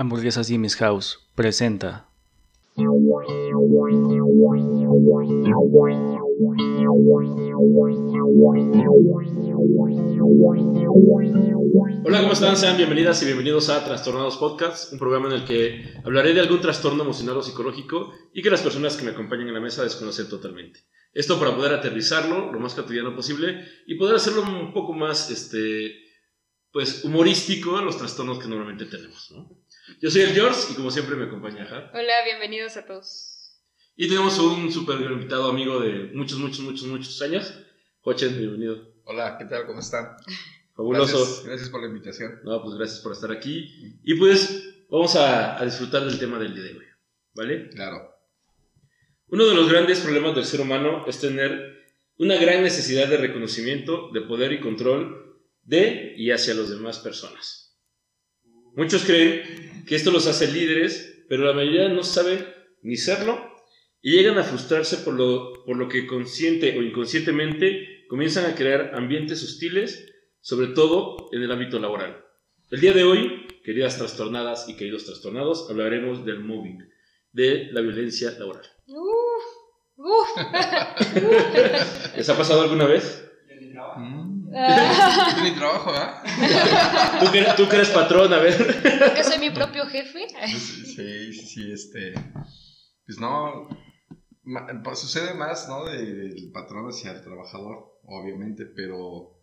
Hamburguesas Jimmy's House presenta. Hola, ¿cómo están? Sean bienvenidas y bienvenidos a Trastornados Podcast, un programa en el que hablaré de algún trastorno emocional o psicológico y que las personas que me acompañan en la mesa desconocen totalmente. Esto para poder aterrizarlo lo más cotidiano posible y poder hacerlo un poco más, este, pues, humorístico a los trastornos que normalmente tenemos, ¿no? Yo soy el George y como siempre me acompaña. Hola, bienvenidos a todos. Y tenemos un súper invitado amigo de muchos, muchos, muchos, muchos años. Jochen, bienvenido. Hola, ¿qué tal? ¿Cómo están? Fabuloso. Gracias, gracias por la invitación. No, pues gracias por estar aquí. Y pues vamos a, a disfrutar del tema del día de hoy, ¿vale? Claro. Uno de los grandes problemas del ser humano es tener una gran necesidad de reconocimiento, de poder y control de y hacia las demás personas. Muchos creen que esto los hace líderes, pero la mayoría no sabe ni serlo y llegan a frustrarse por lo, por lo que consciente o inconscientemente comienzan a crear ambientes hostiles, sobre todo en el ámbito laboral. El día de hoy, queridas trastornadas y queridos trastornados, hablaremos del moving, de la violencia laboral. ¿Les ha pasado alguna vez? Es mi trabajo, ¿ah? ¿Tú que, tú que eres patrón, a ver. que soy mi propio jefe. Sí, sí, sí, este. Pues no. ma- pues sucede más, ¿no? De- del patrón hacia el trabajador, obviamente, pero.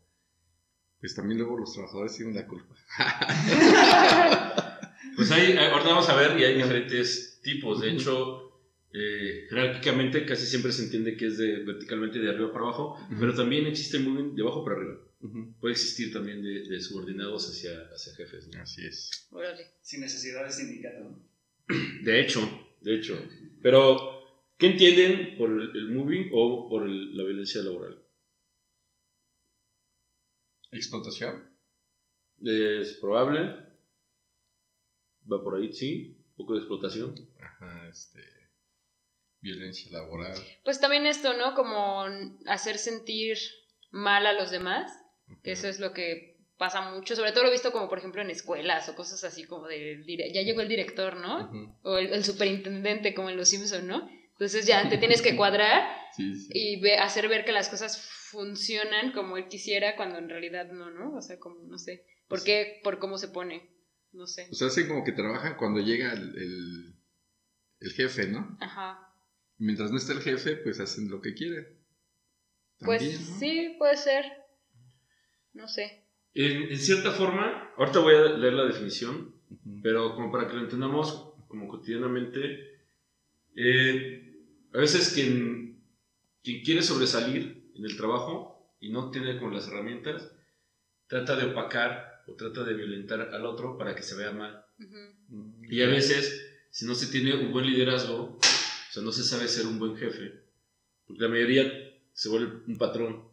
Pues también luego los trabajadores tienen la culpa. Pues hay, eh, ahorita vamos a ver y hay diferentes tipos. De hecho, eh, jerárquicamente casi siempre se entiende que es de verticalmente de arriba para abajo, pero también existe el moving de abajo para arriba. Puede existir también de, de subordinados hacia, hacia jefes. ¿no? Así es. Órale. sin necesidad de sindicato. ¿no? De hecho, de hecho. Pero, ¿qué entienden por el, el moving o por el- la violencia laboral? ¿Explotación? Es probable. Va por ahí, sí. Un poco de explotación. Ajá, este. Violencia laboral. Pues también esto, ¿no? Como hacer sentir mal a los demás, que eso es lo que pasa mucho, sobre todo lo he visto como por ejemplo en escuelas o cosas así como de, ya llegó el director, ¿no? O el, el superintendente como en Los Simpson, ¿no? Entonces ya te tienes que cuadrar Sí, sí. y ve- hacer ver que las cosas funcionan como él quisiera cuando en realidad no, ¿no? O sea, como, no sé, ¿por qué? Por cómo se pone, no sé. O sea, hacen como que trabajan cuando llega el, el, el jefe, ¿no? Ajá. Mientras no está el jefe, pues hacen lo que quieren. Pues sí, puede ser. No sé. En, en cierta forma, ahorita voy a leer la definición, pero como para que lo entendamos como cotidianamente, eh, a veces quien, quien quiere sobresalir en el trabajo y no tiene como las herramientas, trata de opacar o trata de violentar al otro para que se vea mal. Y a veces, si no se tiene un buen liderazgo, sea, no se sabe ser un buen jefe, porque la mayoría se vuelve un patrón.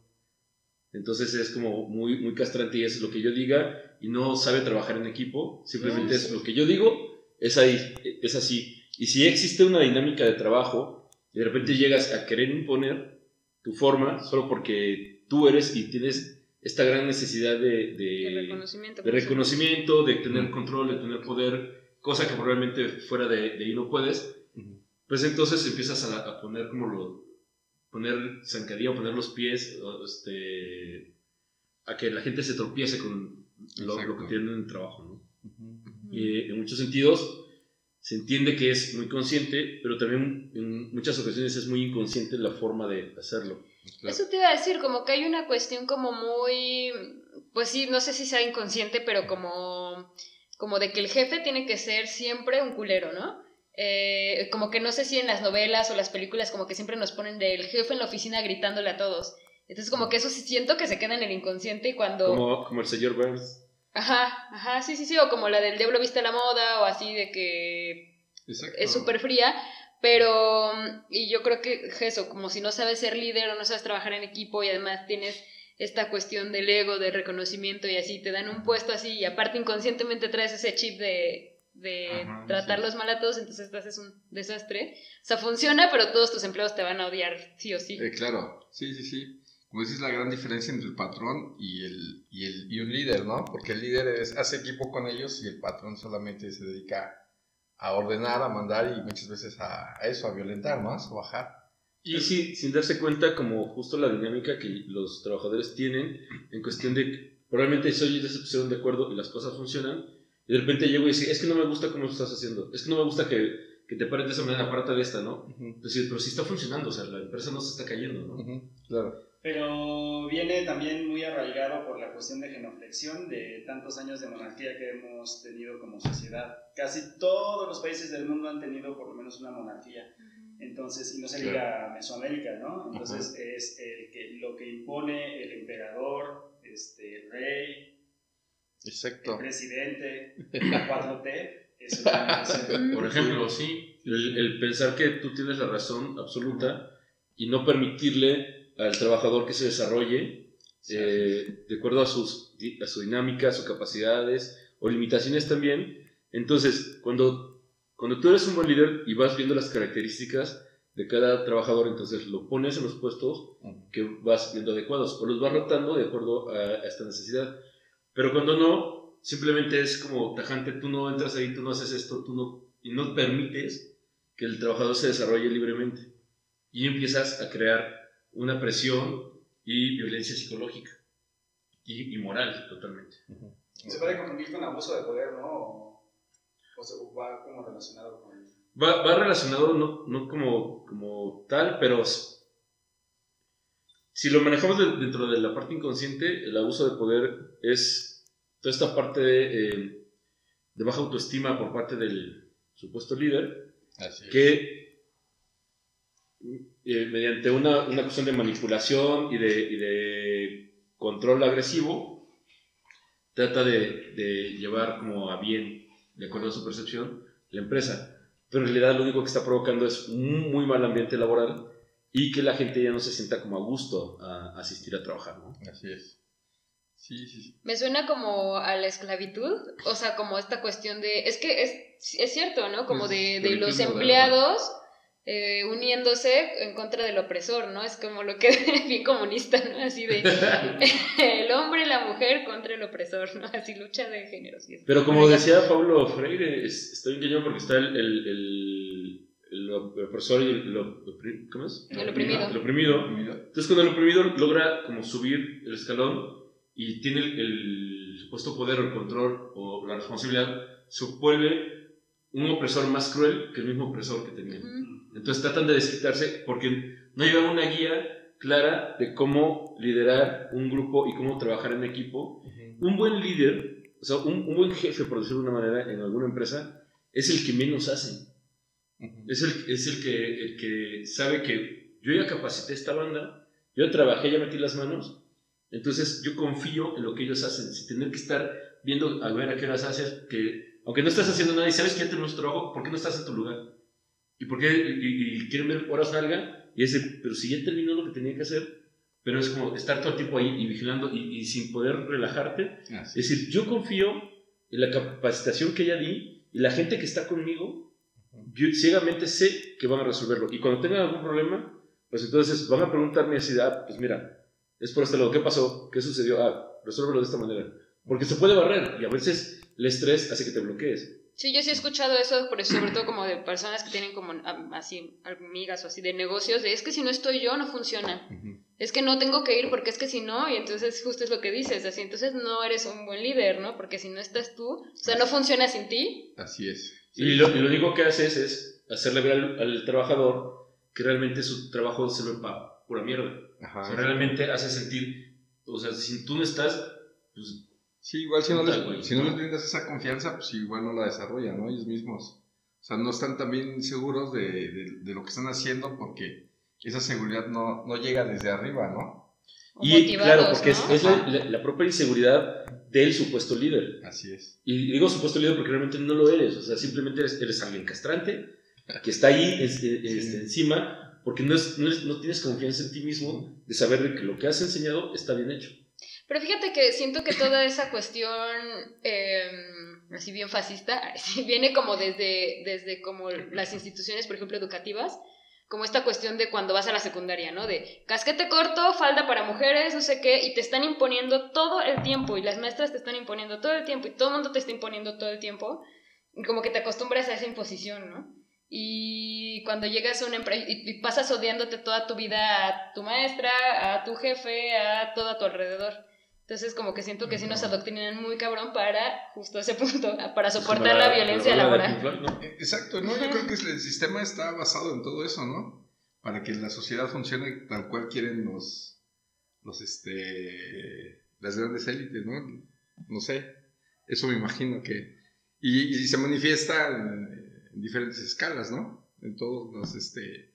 Entonces es como muy, muy castrante y es lo que yo diga y no sabe trabajar en equipo, simplemente es lo que yo digo, es ahí, es así. Y si existe una dinámica de trabajo y de repente llegas a querer imponer tu forma solo porque tú eres y tienes esta gran necesidad de, de- reconocimiento. de reconocimiento, de tener control, de tener poder, cosa que probablemente fuera de, de ahí no puedes. Pues entonces empiezas a, a poner como lo, poner zancadilla, poner los pies, este, a que la gente se tropiece con lo, que tienen en el trabajo, ¿no? Y en muchos sentidos se entiende que es muy consciente, pero también en muchas ocasiones es muy inconsciente la forma de hacerlo. Claro. Eso te iba a decir, como que hay una cuestión como muy, pues sí, no sé si sea inconsciente, pero como, como de que el jefe tiene que ser siempre un culero, ¿no? Eh, como que no sé si en las novelas o las películas como que siempre nos ponen del jefe en la oficina gritándole a todos. Entonces como que eso sí siento que se queda en el inconsciente y cuando... Como, como el señor Burns. Ajá, ajá, sí, sí, sí, o como la del diablo viste la moda o así de que Exacto. es súper fría, pero y yo creo que eso, como si no sabes ser líder o no sabes trabajar en equipo y además tienes esta cuestión del ego, del reconocimiento y así, te dan un puesto así y aparte inconscientemente traes ese chip de, de Ajá, tratarlos mal a todos, entonces te haces un desastre. O sea, funciona, pero todos tus empleados te van a odiar, sí o sí. Eh, claro, sí, sí, sí. como dices, la gran diferencia entre el patrón y, el, y, el, y un líder, ¿no? Porque el líder es, hace equipo con ellos y el patrón solamente se dedica a ordenar, a mandar y muchas veces a, a eso, a violentar más, a bajar. Y sí, sin darse cuenta como justo la dinámica que los trabajadores tienen en cuestión de probablemente soy de se pusieron de acuerdo y las cosas funcionan y de repente llego y digo, es que no me gusta cómo lo estás haciendo, es que no me gusta que, que te pares de esa manera, aparte de esta, ¿no? Entonces, pero sí está funcionando, o sea, la empresa no se está cayendo, ¿no? Ujú, Claro. Pero viene también muy arraigado por la cuestión de genuflexión de tantos años de monarquía que hemos tenido como sociedad. Casi todos los países del mundo han tenido por lo menos una monarquía. Entonces, y no se Claro. diga Mesoamérica, ¿no? Entonces es el que, lo que impone el emperador, este, el rey, el Exacto. presidente, la 4T. Eso también el- Por ejemplo, sí, el, el pensar que tú tienes la razón absoluta y no permitirle al trabajador que se desarrolle eh, de acuerdo a, sus, a su dinámica, a sus capacidades o limitaciones también. Entonces, cuando, cuando tú eres un buen líder y vas viendo las características de cada trabajador, entonces lo pones en los puestos que vas viendo adecuados o los vas rotando de acuerdo a, a esta necesidad. Pero cuando no, simplemente es como tajante, tú no entras ahí, tú no haces esto, tú no, y no permites que el trabajador se desarrolle libremente. Y empiezas a crear una presión y violencia psicológica y, y moral totalmente. Se puede confundir con abuso de poder, ¿no? O, o se va como relacionado con... Va, va relacionado no, no como, como tal, pero si lo manejamos de- dentro de la parte inconsciente, el abuso de poder es toda esta parte de, eh, de baja autoestima por parte del supuesto líder, Así que eh, mediante una, una cuestión de manipulación y de, y de control agresivo, trata de, de llevar como a bien, de acuerdo a su percepción, la empresa. Pero en realidad lo único que está provocando es un muy mal ambiente laboral y que la gente ya no se sienta como a gusto a, asistir a trabajar. ¿no? Así es. Sí, sí, sí. Me suena como a la esclavitud, o sea, como esta cuestión de, es que es, es cierto, ¿no? Como de, de los empleados eh, uniéndose en contra del opresor, ¿no? Es como lo que bien comunista, ¿no? Así de el hombre y la mujer contra el opresor, ¿no? Así lucha de géneros. y es- Pero como decía Pablo Freire, es- estoy engañado porque está el, el, el, el opresor y el, lo- ¿cómo es? El oprimido. El oprimido. Entonces, cuando el oprimido logra como subir el escalón y tiene el, el supuesto poder o el control o la responsabilidad, se vuelve un opresor más cruel que el mismo opresor que tenía. Entonces tratan de desquitarse porque no llevan una guía clara de cómo liderar un grupo y cómo trabajar en equipo. Un buen líder, o sea, un, un buen jefe, por decirlo de una manera, en alguna empresa, es el que menos hace. Es el, es el, que, el que sabe que yo ya capacité esta banda, yo trabajé, ya metí las manos, entonces yo confío en lo que ellos hacen, sin tener que estar viendo a ver a qué horas haces, que aunque no estás haciendo nada y sabes que ya tenemos trabajo, ¿por qué no estás en tu lugar? ¿Y por qué? Y, y quieren ver horas nalga, y ese, pero si ya terminó lo que tenía que hacer, pero es como estar todo el tiempo ahí y vigilando y, y sin poder relajarte, Así es decir, yo confío en la capacitación que ella di y la gente que está conmigo, ciegamente sé que van a resolverlo. Y cuando tengan algún problema, pues entonces van a preguntarme así, ah, pues mira, es por este lado, ¿qué pasó? ¿Qué sucedió? Ah, resuélvelo de esta manera. Porque se puede barrer y a veces el estrés hace que te bloquees. Sí, yo sí he escuchado eso, pero sobre todo como de personas que tienen como am- así amigas o así de negocios, de es que si no estoy yo no funciona. Ujú. Es que no tengo que ir porque es que si no, y entonces justo es lo que dices, así entonces no eres un buen líder, ¿no? Porque si no estás tú, o sea, no funciona sin ti. Así es. Y lo, y lo único que haces es hacerle ver al, al trabajador que realmente su trabajo se ve para pura mierda. O sea, Ajá. realmente hace sentir, o sea, si tú no estás, pues Sí, igual si no, les, güey. si no les brindas esa confianza, pues igual no la desarrollan, ¿no? Ellos mismos. O sea, no están también seguros de, de- de lo que están haciendo porque esa seguridad no, no llega desde arriba, ¿no? o Y claro, porque es, ¿no? es la, la- la propia inseguridad del supuesto líder. Así es. Y digo supuesto líder porque realmente no lo eres. O sea, simplemente eres, eres alguien castrante que está ahí es- es- este, encima porque no, es- no, es- no tienes confianza en ti mismo de saber de que lo que has enseñado está bien hecho. Pero fíjate que siento que toda esa cuestión, eh, así bien fascista, viene como desde, desde como las instituciones, por ejemplo, educativas, como esta cuestión de cuando vas a la secundaria, ¿no? De casquete corto, falda para mujeres, no sé qué, y te están imponiendo todo el tiempo, y las maestras te están imponiendo todo el tiempo, y todo el mundo te está imponiendo todo el tiempo, como que te acostumbras a esa imposición, ¿no? Y cuando llegas a una empresa y pasas odiándote toda tu vida a tu maestra, a tu jefe, a todo a tu alrededor. Entonces, como que siento que sí nos adoctrinan muy cabrón para justo ese punto, para soportar la violencia laboral. Exacto, no, yo creo que el sistema está basado en todo eso, ¿no? Para que la sociedad funcione tal cual quieren los, los este, las grandes élites, ¿no? No sé, eso me imagino que... Y, se manifiesta en, diferentes escalas, ¿no? En todos los este,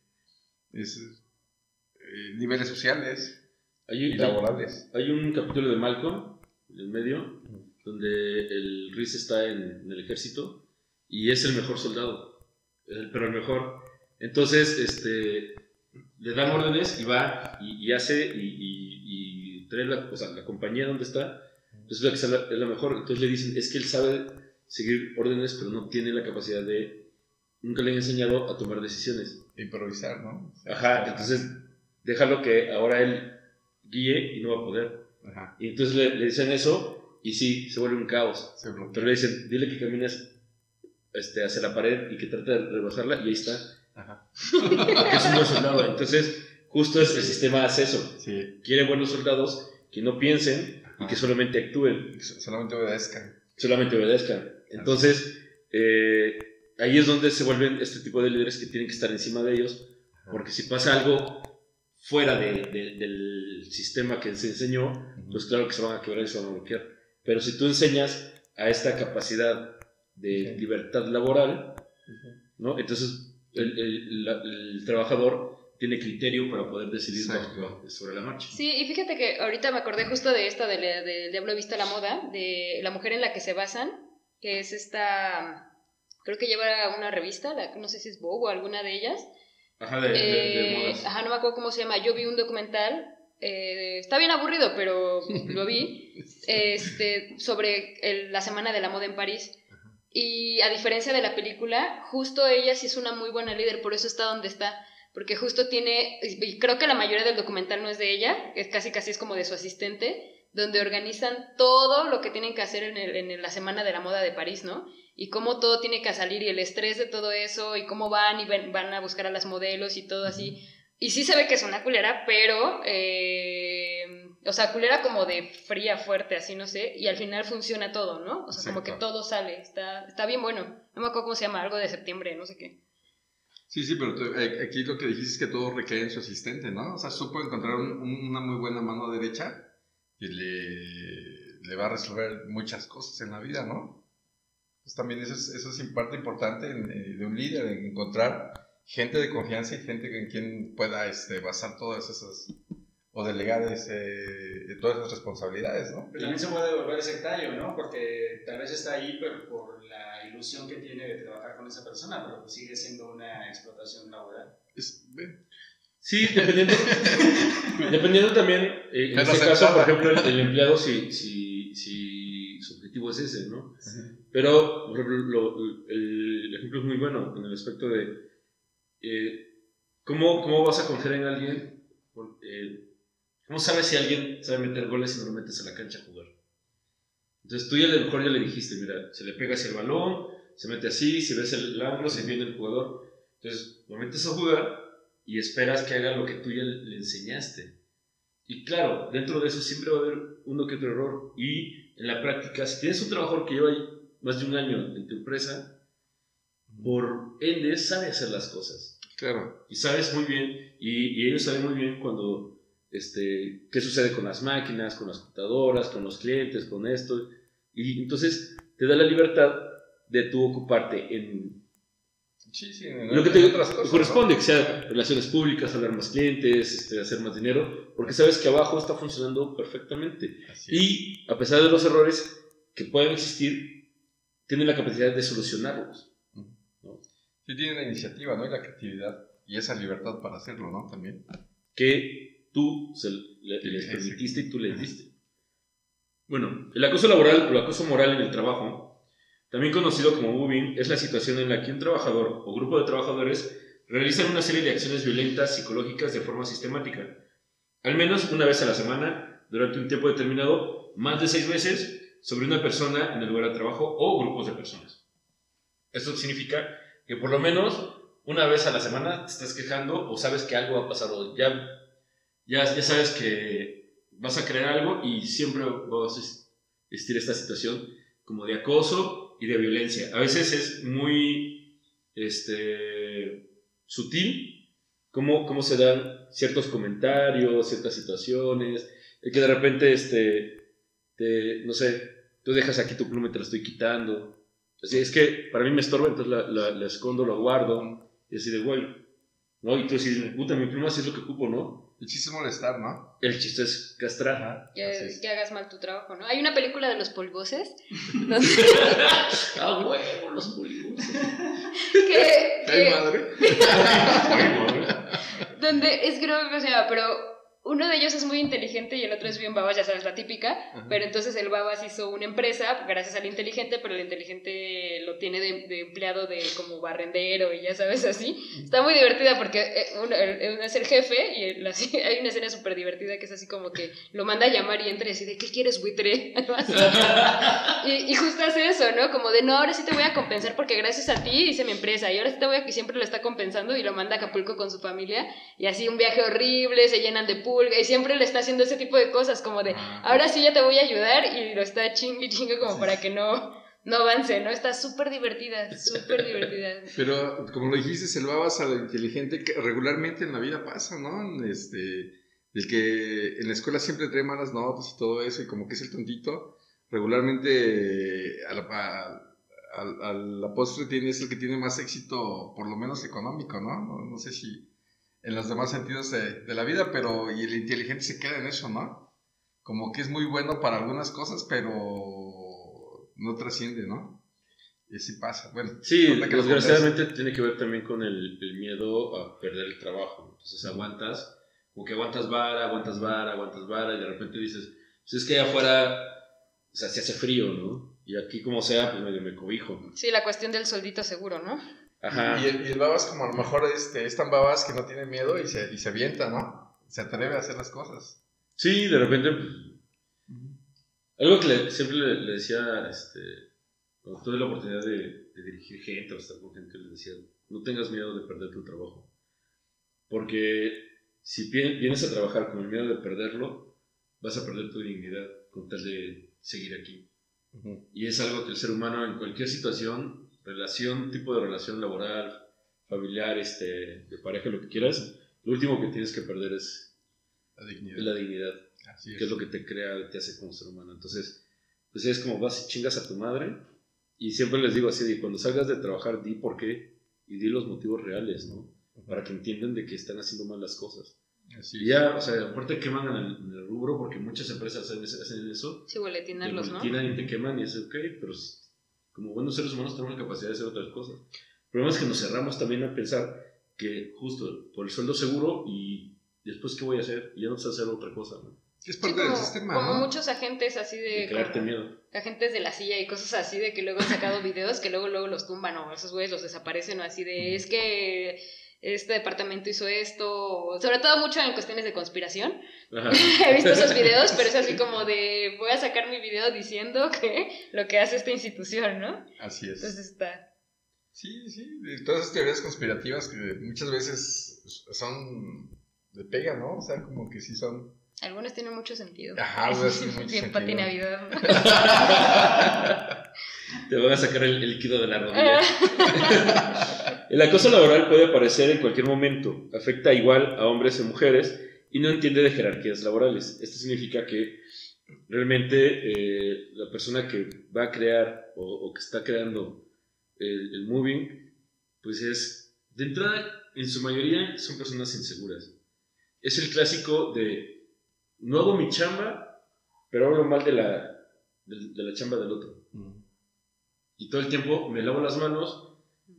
eh, niveles sociales hay, laborales. Hay, un capítulo de Malcolm, en el medio, donde el Riz está en, el ejército y es el mejor soldado, pero el mejor. Entonces, este, le dan órdenes y va y, hace y, y, trae la, o sea, la compañía donde está, es la es la, mejor. Entonces le dicen, es que él sabe seguir órdenes, pero no tiene la capacidad de, nunca le han enseñado a tomar decisiones. Improvisar, ¿no? Ajá, entonces déjalo que ahora él guíe y no va a poder. Y entonces le, dicen eso y sí, se vuelve un caos. Pero le dicen, dile que camines este, hacia la pared y que trate de rebasarla y ahí está. Ajá. es un buen soldado. Entonces, justo es, el sistema hace eso. Quiere buenos soldados que no piensen y que solamente actúen. Solamente obedezcan. Solamente obedezcan. Entonces, eh, ahí es donde se vuelven este tipo de líderes que tienen que estar encima de ellos, porque si pasa algo fuera de, del sistema que se enseñó, pues claro que se van a quebrar y se van a bloquear. Pero si tú enseñas a esta capacidad de libertad laboral, ¿no? Entonces el, el, trabajador tiene criterio para poder decidir sobre la marcha. Sí, y fíjate que ahorita me acordé justo de esta del de, Diablo Vista la Moda, de la mujer en la que se basan, que es esta, creo que lleva una revista, no sé si es Vogue o alguna de ellas, Ajá, de, eh, Ajá, no me acuerdo cómo se llama. Yo vi un documental, eh, está bien aburrido, pero lo vi, este, sobre la Semana de la Moda en París. Y a diferencia de la película, justo ella sí es una muy buena líder, por eso está donde está. Porque justo tiene, y creo que la mayoría del documental no es de ella, es casi casi es como de su asistente, donde organizan todo lo que tienen que hacer en, en la Semana de la Moda de París, ¿no? Y cómo todo tiene que salir y el estrés de todo eso y cómo van y van a buscar a las modelos y todo así. Y sí se ve que es una culera, pero, eh, o sea, culera como de fría, fuerte, así, no sé, y al final funciona todo, ¿no? O sea, como que todo sale, está, está bien bueno. No me acuerdo cómo se llama, algo de septiembre, no sé qué. Sí, sí, pero eh, aquí lo que dijiste es que todo recae en su asistente, ¿no? O sea, supo encontrar una muy buena mano derecha y le, le va a resolver muchas cosas en la vida, ¿no? Pues también eso es, eso es parte importante eh, de un líder, en encontrar gente de confianza y gente en quien pueda este, basar todas esas o delegar ese, todas esas responsabilidades, ¿no? Pero también se puede volver sectario, ¿no? Porque tal vez está ahí pero por la ilusión que tiene de trabajar con esa persona, pero pues sigue siendo una explotación laboral. sí, dependiendo, dependiendo también, eh, en este caso, por ejemplo, el, empleado, si, si, si objetivo es ese, ¿no? Pero, por ejemplo, el ejemplo es muy bueno en el aspecto de eh, ¿cómo, ¿cómo, vas a confiar en alguien. Eh, ¿Cómo sabes si alguien sabe meter goles y no lo metes a la cancha a jugar? Entonces tú ya a lo mejor ya le dijiste, mira, se le pega hacia el balón, se mete así, si ves el ángulo, se viene el jugador. Entonces lo metes a jugar y esperas que haga lo que tú ya le enseñaste. Y claro, dentro de eso siempre va a haber uno que otro error. Y en la práctica, si tienes un trabajador que lleva ahí más de un año en tu empresa, por ende sabe hacer las cosas. Claro. Y sabes muy bien, y, ellos saben muy bien cuando, este, qué sucede con las máquinas, con las computadoras, con los clientes, con esto. Y entonces te da la libertad de tú ocuparte en Sí, sí, lo que te corresponde, que sea relaciones públicas, hablar más clientes, este, hacer más dinero, porque sabes que abajo está funcionando perfectamente. Y a pesar de los errores que pueden existir, tienen la capacidad de solucionarlos. ¿no? Sí, tienen la iniciativa, ¿no? Y la creatividad y esa libertad para hacerlo, ¿no? También. Que tú les permitiste y tú les diste. Bueno, el acoso laboral o el acoso moral en el trabajo, también conocido como moving, es la situación en la que un trabajador o grupo de trabajadores realizan una serie de acciones violentas psicológicas de forma sistemática, al menos una vez a la semana, durante un tiempo determinado, más de seis meses, sobre una persona en el lugar de trabajo o grupos de personas. Esto significa que por lo menos una vez a la semana te estás quejando o sabes que algo va a pasar o ya, ya, ya sabes que vas a crear algo y siempre vas a existir esta situación como de acoso y de violencia. A veces es muy este, sutil cómo, cómo se dan ciertos comentarios, ciertas situaciones, el que de repente, este, te, no sé, tú dejas aquí tu pluma y te la estoy quitando. Así es que para mí me estorba, entonces la, la, la escondo, la guardo. Y así de, güey, ¿no? Y tú dices, puta, mi pluma sí es lo que ocupo, ¿no? El chiste es molestar, ¿no? El chiste es castrar. Que, que, hagas mal tu trabajo, ¿no? Hay una película de los polvoses. donde... ah, huevo, los polvoses. que, ¿Qué madre? donde es creo, o sea, pero uno de ellos es muy inteligente y el otro es bien babas, ya sabes, la típica, pero entonces el babas hizo una empresa gracias al inteligente, pero el inteligente lo tiene de, empleado de como barrendero y ya sabes, así. Está muy divertida porque eh, uno, es el jefe y hay una escena súper divertida que es así como que lo manda a llamar y entra y de, ¿qué quieres, buitre? y, y, justo hace eso, ¿no? Como de, no, ahora sí te voy a compensar porque gracias a ti hice mi empresa y ahora sí te voy a que siempre lo está compensando y lo manda a Acapulco con su familia y así un viaje horrible, se llenan de y siempre le está haciendo ese tipo de cosas, como de, ah, ahora sí ya te voy a ayudar y lo está ching y chingue como para que no, no avance, ¿no? Está súper divertida, súper divertida. Pero como lo dijiste, el babas a lo inteligente que regularmente en la vida pasa, ¿no? Este, el que en la escuela siempre trae malas notas y todo eso y como que es el tontito, regularmente a la, a, la postre tiene, es el que tiene más éxito, por lo menos económico, ¿no? No, no sé si en los demás sentidos de, de, la vida, pero y el inteligente se queda en eso, ¿no? Como que es muy bueno para algunas cosas, pero no trasciende, ¿no? Y así pasa. Bueno, sí, desgraciadamente tiene que ver también con el, el, miedo a perder el trabajo. Entonces aguantas, como que aguantas vara, aguantas vara, aguantas vara, y de repente dices, pues es que allá afuera, o sea, se hace frío, ¿no? Y aquí como sea, pues medio me cobijo. Sí, la cuestión del soldito seguro, ¿no? Y, el, babas como a lo mejor este, es tan babas que no tiene miedo y se, y se avienta, ¿no? Se atreve a hacer las cosas. Sí, de repente... Algo que siempre le, decía, este, cuando tuve la oportunidad de, dirigir gente o estar con gente, le decía, no tengas miedo de perder tu trabajo. Porque si vienes a trabajar con el miedo de perderlo, vas a perder tu dignidad con tal de seguir aquí. Y es algo que el ser humano en cualquier situación relación, tipo de relación laboral, familiar, este, de pareja, lo que quieras, lo último que tienes que perder es la dignidad. la dignidad que es lo que te crea, te hace como ser humano. Entonces, pues es como vas y chingas a tu madre. Y siempre les digo así, cuando salgas de trabajar, di por qué y di los motivos reales, ¿no? Para que entiendan de que están haciendo mal las cosas. Así y ya, o sea, aparte queman en el, en el, rubro, porque muchas empresas hacen, hacen eso. Sí, boletinarlos, ¿no? y te queman y es ok, pero como buenos seres humanos tenemos la capacidad de hacer otras cosas. El problema es que nos cerramos también a pensar que justo por el sueldo seguro y después qué voy a hacer y ya no sé hacer otra cosa. ¿no? Es parte del sistema. Como muchos agentes así de. de miedo. Agentes de la silla y cosas así de que luego han sacado videos que luego luego los tumban o esos güeyes los desaparecen o así de. Es que este departamento hizo esto, sobre todo mucho en cuestiones de conspiración. He visto esos videos, pero es así como de, voy a sacar mi video diciendo que lo que hace esta institución, ¿no? Así es. Entonces está... Sí, sí, todas esas teorías conspirativas que muchas veces son de pega, ¿no? O sea, como que sí son... Algunas tienen mucho sentido. Ajá, mucho Bien Navidad. Te van a sacar el, líquido de la rodilla. el acoso laboral puede aparecer en cualquier momento, afecta igual a hombres y mujeres y no entiende de jerarquías laborales. Esto significa que realmente eh, la persona que va a crear o, que está creando el, el, moving, pues es, de entrada, en su mayoría son personas inseguras. Es el clásico de, no hago mi chamba, pero hablo mal de la, de, la chamba del otro. Y todo el tiempo me lavo las manos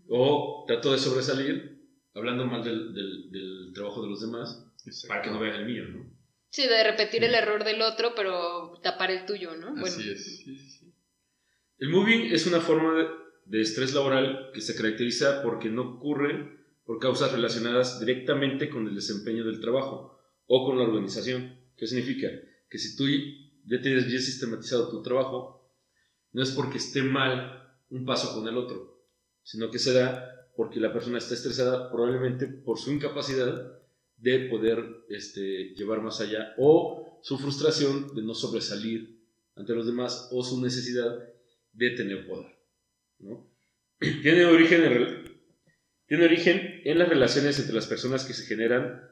o trato de sobresalir hablando mal del, del, trabajo de los demás para que no vean el mío, ¿no? Sí, de repetir el error del otro, pero tapar el tuyo, ¿no? Así es. El moving es una forma de, estrés laboral que se caracteriza porque no ocurre por causas relacionadas directamente con el desempeño del trabajo o con la organización. ¿Qué significa? Que si tú ya tienes bien sistematizado tu trabajo, no es porque esté mal un paso con el otro, sino que se da porque la persona está estresada probablemente por su incapacidad de poder este, llevar más allá o su frustración de no sobresalir ante los demás o su necesidad de tener poder. Tiene, origen en, las relaciones entre las personas que se generan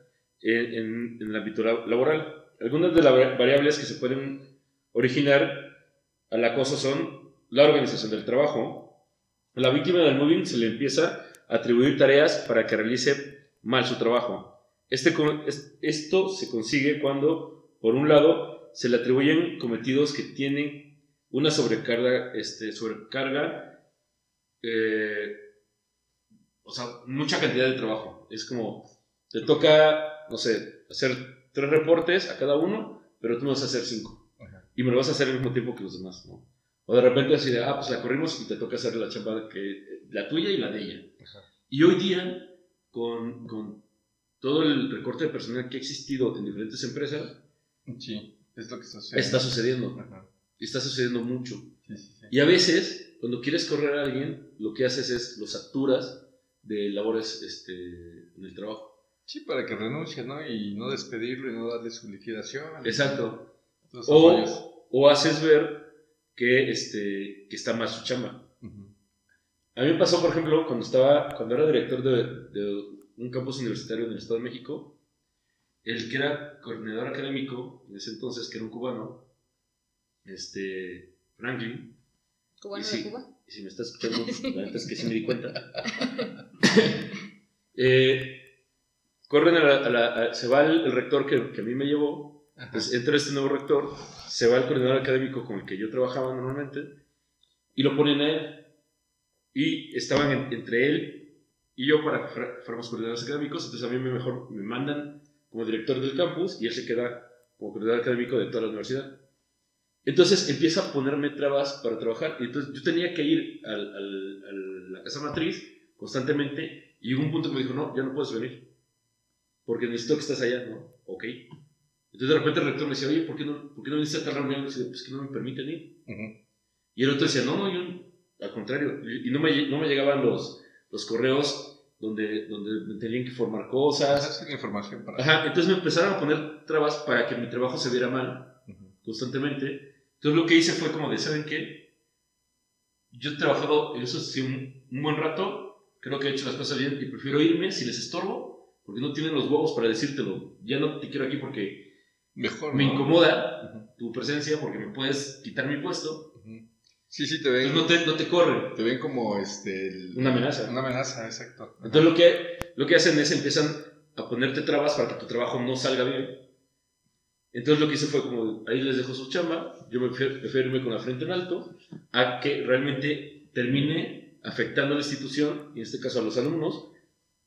en, en, en el ámbito laboral. Algunas de las variables que se pueden originar al acoso son la organización del trabajo. A la víctima del moving se le empieza a atribuir tareas para que realice mal su trabajo. Este, esto se consigue cuando, por un lado, se le atribuyen cometidos que tienen una sobrecarga, este, sobrecarga eh, o sea, mucha cantidad de trabajo. Es como, te toca, no sé, hacer tres reportes a cada uno, pero tú me vas a hacer cinco. Y me lo vas a hacer al mismo tiempo que los demás, ¿no? O de repente así de, ah, pues la corrimos y te toca hacer la chamba que, la tuya y la de ella. Y hoy día, con, con todo el recorte de personal que ha existido en diferentes empresas, sí, es lo que está sucediendo. Está sucediendo. Está sucediendo mucho. y a veces, cuando quieres correr a alguien, lo que haces es lo saturas de labores este, en el trabajo. Sí, para que renuncie, ¿no? Y no despedirlo y no darle su liquidación. Exacto. O, o, haces ver que, este, que está mal su chamba. A mí me pasó, por ejemplo, cuando, estaba, cuando era director de, de un campus universitario en el Estado de México, el que era coordinador académico en ese entonces, que era un cubano, este, Franklin. ¿Cubano de Cuba? Y si me está escuchando, la verdad es que sí me di cuenta. eh, corren a la, se va el, rector que, que, a mí me llevó, pues entra este nuevo rector, se va el coordinador académico con el que yo trabajaba normalmente y lo ponen a él. Y estaban entre él y yo para que fuéramos coordinadores académicos, entonces a mí me mejor me mandan como director del campus y él se queda como coordinador académico de toda la universidad. Entonces empieza a ponerme trabas para trabajar entonces yo tenía que ir a la casa matriz constantemente y hubo un punto que me dijo, no, ya no puedes venir porque necesito que estés allá, ¿no? Ok. Entonces de repente el rector me decía, oye, ¿por qué no, ¿por qué no viniste a tal reunión? Y yo decía, pues que no me permiten ir. Y el otro decía, no, no, yo al contrario. Y no me, no me llegaban los, los correos donde, donde me tenían que formar cosas. información para... Ajá, entonces me empezaron a poner trabas para que mi trabajo se viera mal constantemente. Entonces lo que hice fue como de, ¿saben qué? Yo he trabajado, eso sí, un, un buen rato, creo que he hecho las cosas bien y prefiero irme si les estorbo porque no tienen los huevos para decírtelo. Ya no te quiero aquí porque Mejor, me incomoda tu presencia porque me puedes quitar mi puesto. Sí, sí, te ven. no te, no te corren. Te ven como este, una amenaza. Una amenaza, exacto. Entonces lo que, lo que hacen es empiezan a ponerte trabas para que tu trabajo no salga bien. Entonces lo que hice fue como, ahí les dejo su chamba, yo me prefiero irme con la frente en alto, a que realmente termine afectando a la institución, y en este caso a los alumnos,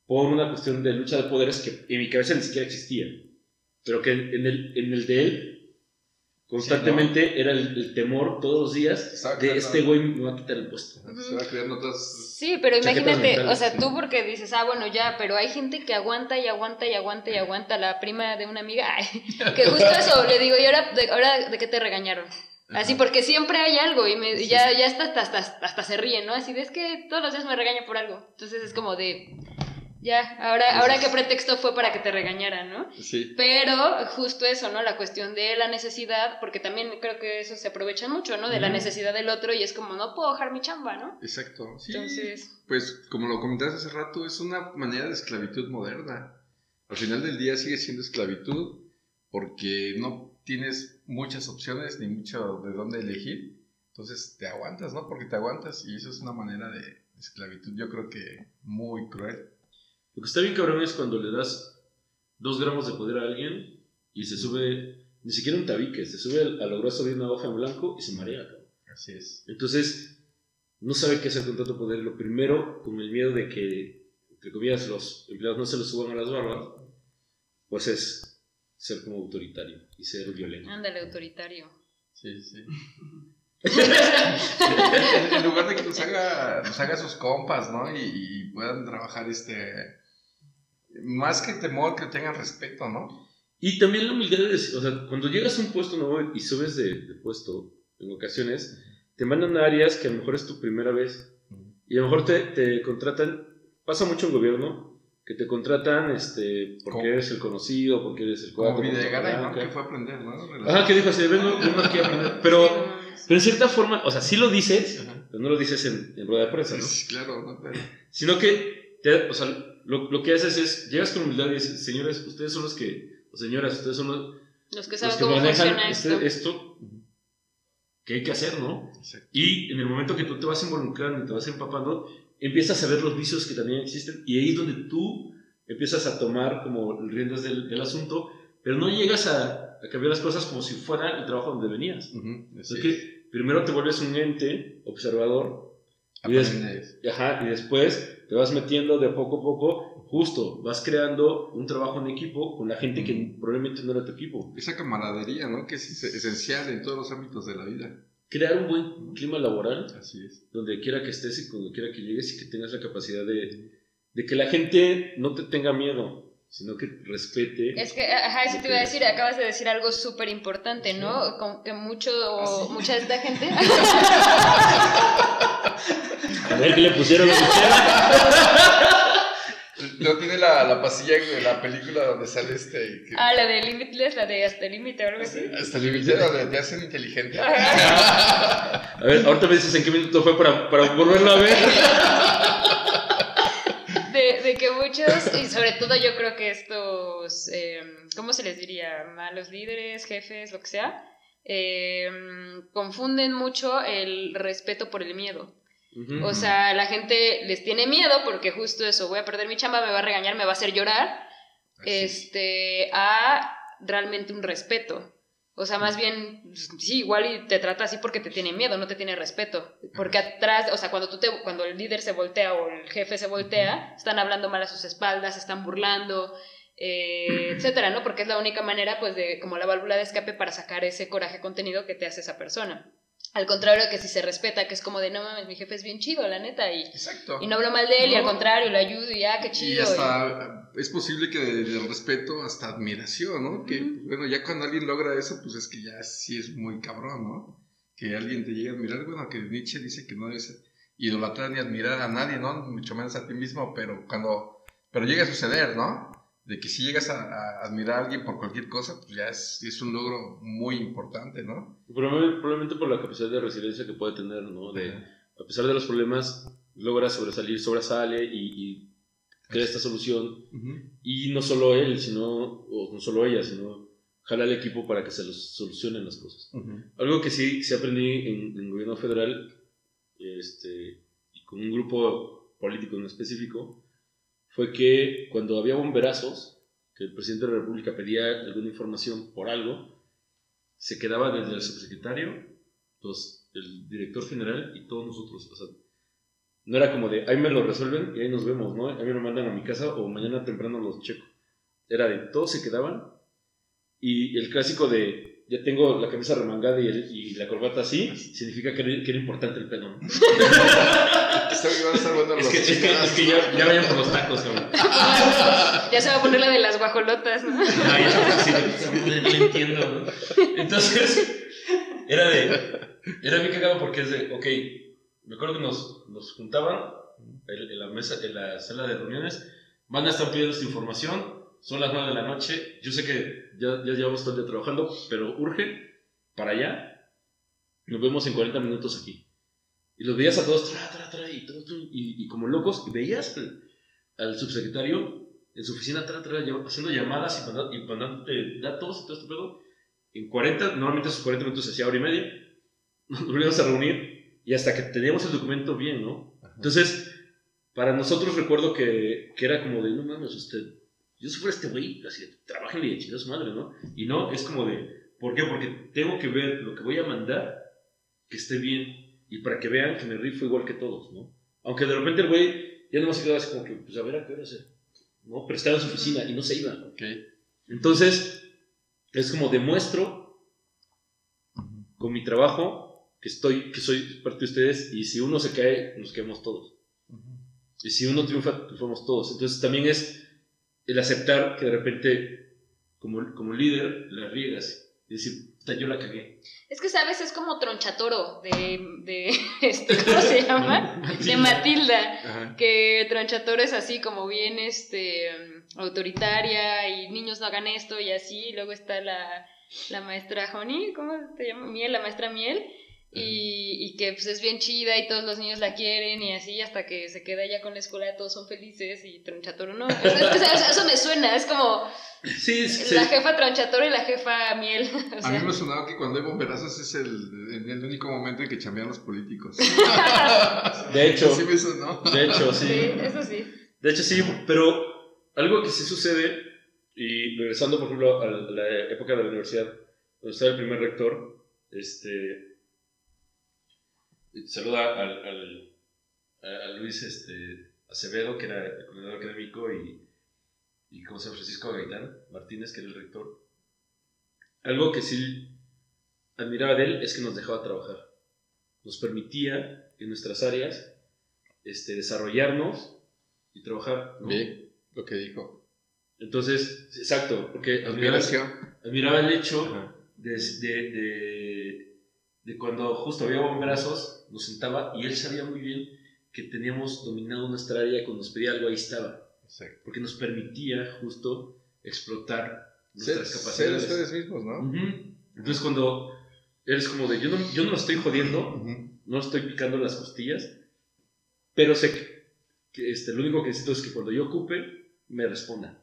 por una cuestión de lucha de poderes que en mi cabeza ni siquiera existía, pero que en el, en el de él constantemente era el, temor todos los días de este güey me va a quitar el puesto. Se va creando otras... Sí, pero imagínate, o sea, tú porque dices, ah, bueno, ya, pero hay gente que aguanta y aguanta y aguanta y aguanta, la prima de una amiga, que justo eso, le digo, ¿y ahora de, ahora de qué te regañaron? Así, porque siempre hay algo y, me, ya, ya hasta, hasta, hasta, hasta, se ríe, ¿no? Así de, es que todos los días me regaña por algo. Entonces es como de, ya, ahora, ahora qué pretexto fue para que te regañaran, ¿no? Sí. Pero justo eso, ¿no? La cuestión de la necesidad, porque también creo que eso se aprovecha mucho, ¿no? De la necesidad del otro y es como, no puedo dejar mi chamba, ¿no? Exacto. Sí. Entonces. Pues, como lo comentaste hace rato, es una manera de esclavitud moderna. Al final del día sigue siendo esclavitud porque no tienes muchas opciones ni mucho de dónde elegir. Entonces te aguantas, ¿no? Porque te aguantas y eso es una manera de esclavitud, yo creo que muy cruel. Lo que está bien cabrón es cuando le das dos gramos de poder a alguien y se sube, ni siquiera un tabique, se sube a lo grueso de una hoja en blanco y se marea. Así es. Entonces, no sabe qué hacer con tanto poder. Lo primero, con el miedo de que, entre comillas, los empleados no se los suban a las barbas, pues es ser como autoritario y ser violento. Ándale, autoritario. Sí, sí. en lugar de que nos haga, nos haga sus compas, ¿no? Y, y puedan trabajar este Más que temor, que tengan respeto, ¿no? Y también la humildad es, o sea, cuando llegas a un puesto nuevo y subes de, de puesto, en ocasiones, te mandan a áreas que a lo mejor es tu primera vez. Y a lo mejor te, te contratan, pasa mucho en gobierno, que te contratan este, porque Como- eres el conocido, porque eres el cuarto. Como Videgaray, ¿no? Que fue a aprender, ¿no? Ajá, que dijo así, vengo, vengo aquí a aprender. Pero, pero en cierta forma, o sea, sí lo dices, Ajá. pero no lo dices en, en rueda de prensa, ¿no? Sí, claro, ¿no? Pero- Sino que, te- o sea, lo, lo que haces es, llegas con humildad y dices, señores, ustedes son los que, o señoras, ustedes son los, Los que los saben que cómo manejan funciona este- esto. esto que hay que hacer, ¿no? Exacto. Y en el momento que tú te vas involucrando y te vas empapando, empiezas a ver los vicios que también existen y ahí es donde tú empiezas a tomar como riendas del, del asunto, pero no llegas a, a cambiar las cosas como si fuera el trabajo donde venías. Ujú, así Es que primero te vuelves un ente observador y, des- ajá, y después te vas metiendo de poco a poco, justo, vas creando un trabajo en equipo con la gente que probablemente no era tu equipo. Esa camaradería, ¿no? Que es es- esencial en todos los ámbitos de la vida. Crear un buen clima laboral Así es. donde quiera que estés y cuando quiera que llegues y que tengas la capacidad de, de que la gente no te tenga miedo, sino que respete. Es que, ajá, eso te iba a decir, acabas de decir algo súper importante, ¿no? Como que mucho, ¿Ah, sí? mucha de esta gente... A ver qué le pusieron a. No tiene la, la pasilla de la película donde sale este. que- ah, la de Limitless, la de Hasta el Límite o algo así. Hasta el límite donde te hacen inteligente. A ver, ahorita me dices en qué minuto fue para, para volverlo a ver. De, de que muchos, y sobre todo yo creo que estos, eh, ¿cómo se les diría? Malos líderes, jefes, lo que sea, eh, confunden mucho el respeto por el miedo. O sea, la gente les tiene miedo porque justo eso, voy a perder mi chamba, me va a regañar, me va a hacer llorar, Así. este, a realmente un respeto. O sea, más bien, sí, igual y te trata así porque te tiene miedo, no te tiene respeto. Porque atrás, o sea, cuando, tú te, cuando el líder se voltea o el jefe se voltea, están hablando mal a sus espaldas, están burlando, eh, etcétera, ¿no? Porque es la única manera, pues, de como la válvula de escape para sacar ese coraje contenido que te hace esa persona. Al contrario que si se respeta, que es como de, no mames, mi jefe es bien chido, la neta, y, Exacto. y no hablo mal de él, y al contrario, le ayudo, y ah, qué chido. Y y- hasta es posible que de- del respeto hasta admiración, ¿no? Que, bueno, ya cuando alguien logra eso, pues es que ya sí es muy cabrón, ¿no? Que alguien te llegue a admirar, bueno, que Nietzsche dice que no debe ser idolatrar ni admirar a nadie, ¿no? Mucho menos a ti mismo, pero cuando, pero llega a suceder, ¿no? De que si llegas a, a admirar a alguien por cualquier cosa, pues ya es, es un logro muy importante, ¿no? Probablemente, probablemente por la capacidad de resiliencia que puede tener, ¿no? De, a pesar de los problemas, logra sobresalir, sobresale y, y crea esta solución. Ujú. Y no solo él, sino, o no solo ella, sino jala al equipo para que se los solucionen las cosas. Ujú. Algo que sí, sí aprendí en, en el gobierno federal, este, y con un grupo político en específico, fue que cuando había bomberazos, que el presidente de la República pedía alguna información por algo, se quedaba desde el subsecretario, los, el director general y todos nosotros. O sea, no era como de, ahí me lo resuelven y ahí nos vemos, ¿no? Ahí me lo mandan a mi casa o mañana temprano los checo. Era de, todos se quedaban y el clásico de, ya tengo la camisa remangada y, el- y la corbata así, significa que era, que era importante el buenos Es que, es que, chingadas, es que ¿no? ya, ya vayan por los tacos, cabrón. Ya se va a poner la de las guajolotas, ¿no? Sí, no le entiendo, ¿no? Entonces, era de. Era bien cagado porque es de, ok, me acuerdo que nos, nos juntaban en, en la mesa, en la sala de reuniones, van a estar pidiendo esta información, son las 9 de la noche, yo sé que ya, ya llevamos todo el día trabajando, pero urge para allá, nos vemos en 40 minutos aquí. Y los veías a todos, tra, tra, tra, y, y, y como locos, y veías al, al subsecretario en su oficina tra, tra, haciendo llamadas y, manda- y mandándote datos y todo este pedo. En 40, normalmente esos 40 minutos se hacía hora y media, nos volvíamos a reunir y hasta que teníamos el documento bien, ¿no? Entonces, para nosotros recuerdo que, que era como de, no mames, usted, yo si fuera este güey, así, trabajen y su madre, ¿no? Y no, es como de, ¿por qué? Porque tengo que ver lo que voy a mandar, que esté bien, y para que vean que me rifo igual que todos, ¿no? Aunque de repente el güey ya no se quedaba así como que, pues a ver a qué hora se, ¿no? Pero estaba en su oficina y no se iba. Ok. Entonces, es como demuestro con mi trabajo que estoy, que soy parte de ustedes y si uno se cae, nos caemos todos. Y si uno triunfa, triunfamos todos. Entonces también es el aceptar que de repente, como, como líder, la riegas. Y decir, yo la cagué. Es que, ¿sabes? Es como Tronchatoro de, de este, ¿cómo se llama? De Matilda. Ajá. Que Tronchatoro es así como bien este autoritaria y niños no hagan esto y así. Y luego está la, la maestra Honey, ¿cómo se llama? Miel, la maestra Miel. Y, y que pues es bien chida y todos los niños la quieren y así hasta que se queda ya con la escuela todos son felices y Tronchatoro no. Es- es- es- eso me suena, es como Sí, sí. la jefa Tronchatoro y la jefa Miel. o A mí me sonaba que cuando hay bomberazos es el, el único momento en que chambean los políticos. De hecho, Sí me sonó. de hecho, sí. Sí, eso sí. De hecho, sí, pero algo que sí sucede, y regresando, por ejemplo, a la, a la época de la universidad, cuando estaba el primer rector, este, saluda al, al- a, Luis este, Acevedo, que era el coordinador académico, y, y ¿cómo se llama? Francisco Gaitán Martínez, que era el rector. Algo que sí admiraba de él es que nos dejaba trabajar. Nos permitía en nuestras áreas este, desarrollarnos y trabajar. ¿no? Bien, lo que dijo. Entonces, exacto, porque admiraba, admiraba el hecho de, de, de cuando justo había bombrazos, nos sentaba y él sabía muy bien que teníamos dominado nuestra área, cuando nos pedía algo ahí estaba, Exacto. porque nos permitía justo explotar Ser, nuestras ser capacidades. ustedes mismos, ¿no? Ujú. Entonces cuando eres como de, yo no, yo no lo estoy jodiendo, Ujú. no lo estoy picando las costillas, pero sé que, que, este, lo único que necesito es que cuando yo ocupe, me responda.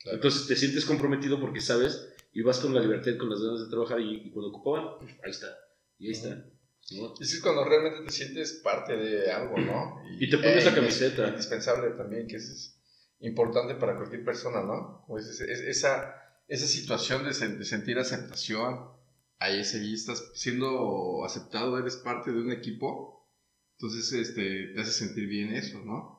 Claro. Entonces te sientes comprometido porque sabes y vas con la libertad, con las ganas de trabajar y, y cuando ocupaban, ahí está. Y ahí está. ¿No? Y sí es cuando realmente te sientes parte de algo, ¿no? Y te pones la camiseta. Indispensable también, que es, es importante para cualquier persona, ¿no? Como dices, es- esa, esa situación de, sen- de sentir aceptación, ahí sí estás siendo aceptado, eres parte de un equipo, entonces este, te hace sentir bien eso, ¿no?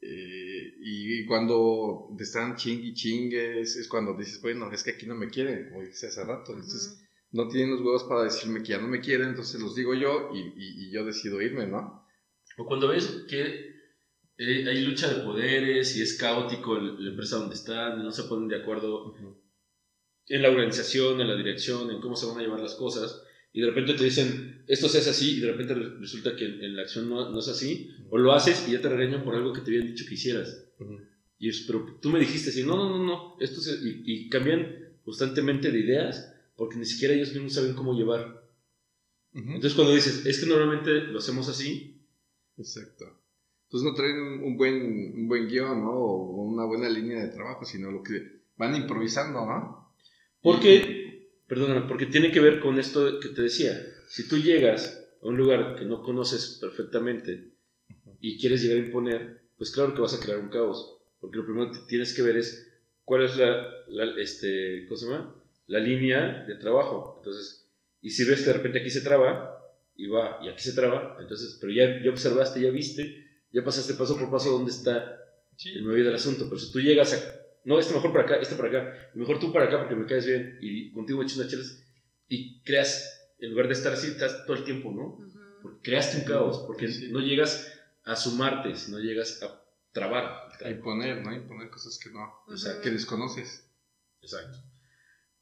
Eh, y, y cuando te están chingue y chingue, es, es cuando dices, bueno, es que aquí no me quieren, como dices hace rato, entonces. No tienen los huevos para decirme que ya no me quieren, entonces los digo yo y, y- y yo decido irme, ¿no? O cuando ves que eh, hay lucha de poderes y es caótico el- la empresa donde están, no se ponen de acuerdo en la organización, en la dirección, en cómo se van a llevar las cosas, y de repente te dicen, esto se hace así, y de repente re- resulta que en, en la acción no, no es así, o lo haces y ya te regañan por algo que te habían dicho que hicieras. Y es, pero tú me dijiste así, no, no, no, no, esto se- y, y cambian constantemente de ideas porque ni siquiera ellos mismos saben cómo llevar. Entonces cuando dices, es que normalmente lo hacemos así, Exacto. Entonces no traen un, un buen, un buen guion, ¿no? O una buena línea de trabajo, sino lo que van improvisando, ¿no? porque, perdóname, porque tiene que ver con esto que te decía, si tú llegas a un lugar que no conoces perfectamente y quieres llegar a imponer, pues claro que vas a crear un caos, porque lo primero que tienes que ver es cuál es la, la, este, ¿cómo se llama? La línea de trabajo. Entonces, y si ves que de repente aquí se traba, y va, y aquí se traba, entonces, pero ya, ya observaste, ya viste, ya pasaste paso por paso dónde está el medio del asunto. Pero si tú llegas a, no, este mejor para acá, este para acá, mejor tú para acá porque me caes bien, y contigo echas unas chelas, y creas, en lugar de estar así, estás todo el tiempo, ¿no? Porque creaste un caos, porque Sí. no llegas a sumarte, sino llegas a trabar. A imponer, ¿no? Imponer cosas que no, O sea, que desconoces. Exacto.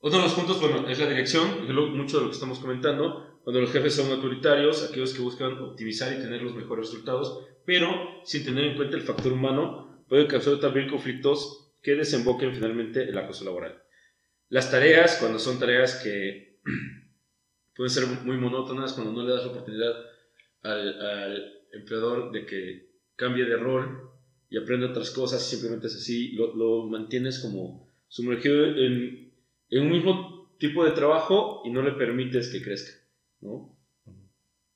Otro de los puntos, bueno, es la dirección, mucho de lo que estamos comentando. Cuando los jefes son autoritarios, aquellos que buscan optimizar y tener los mejores resultados, pero sin tener en cuenta el factor humano, puede causar también conflictos que desemboquen finalmente en acoso laboral. Las tareas, cuando son tareas que pueden ser muy monótonas, cuando no le das la oportunidad al, al empleador de que cambie de rol y aprenda otras cosas, simplemente es así, lo, lo mantienes como sumergido en, en un mismo tipo de trabajo y no le permites que crezca, ¿no?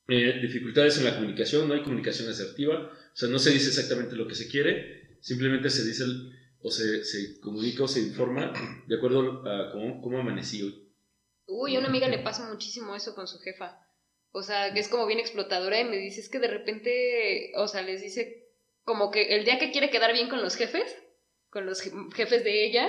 Eh, dificultades en la comunicación, no hay comunicación asertiva, o sea, no se dice exactamente lo que se quiere, simplemente se dice el- o se, se comunica o se informa de acuerdo a cómo, cómo amanecí hoy. Uy, a una amiga le pasa muchísimo eso con su jefa. O sea, que es como bien explotadora y me dice, es que de repente, o sea, les dice como que el día que quiere quedar bien con los jefes, con los je- jefes de ella,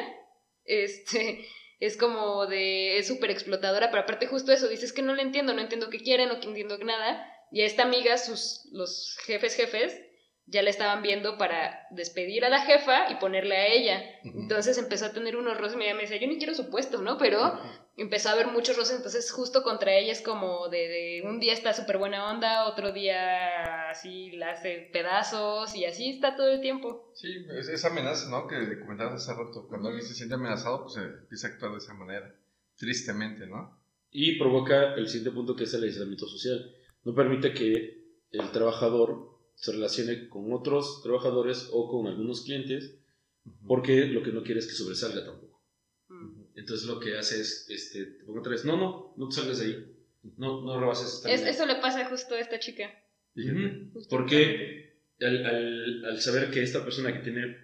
este, es como de, es súper explotadora, pero aparte justo eso, dice, es que no le entiendo, no entiendo qué quiere, no entiendo nada. Y a esta amiga, sus, los jefes jefes, ya la estaban viendo para despedir a la jefa y ponerle a ella. Entonces empezó a tener unos roces, me me decía, yo ni quiero su puesto, ¿no? Pero empezó a haber muchos roces, entonces justo contra ella es como de, de un día está súper buena onda, otro día así la hace pedazos y así está todo el tiempo. Sí, es esa amenaza, ¿no? Que comentabas hace rato. Cuando alguien se siente amenazado, pues eh, empieza a actuar de esa manera. Tristemente, ¿no? Y provoca el siguiente punto que es el aislamiento social. No permite que el trabajador se relacione con otros trabajadores o con algunos clientes porque lo que no quiere es que sobresalga tampoco. Mm. Entonces lo que hace es, este, te pongo otra vez, no, no, no te salgas de ahí. No, no rebases esta Es- línea". eso le pasa justo a esta chica. Ujú. Porque al, al- al saber que esta persona que tiene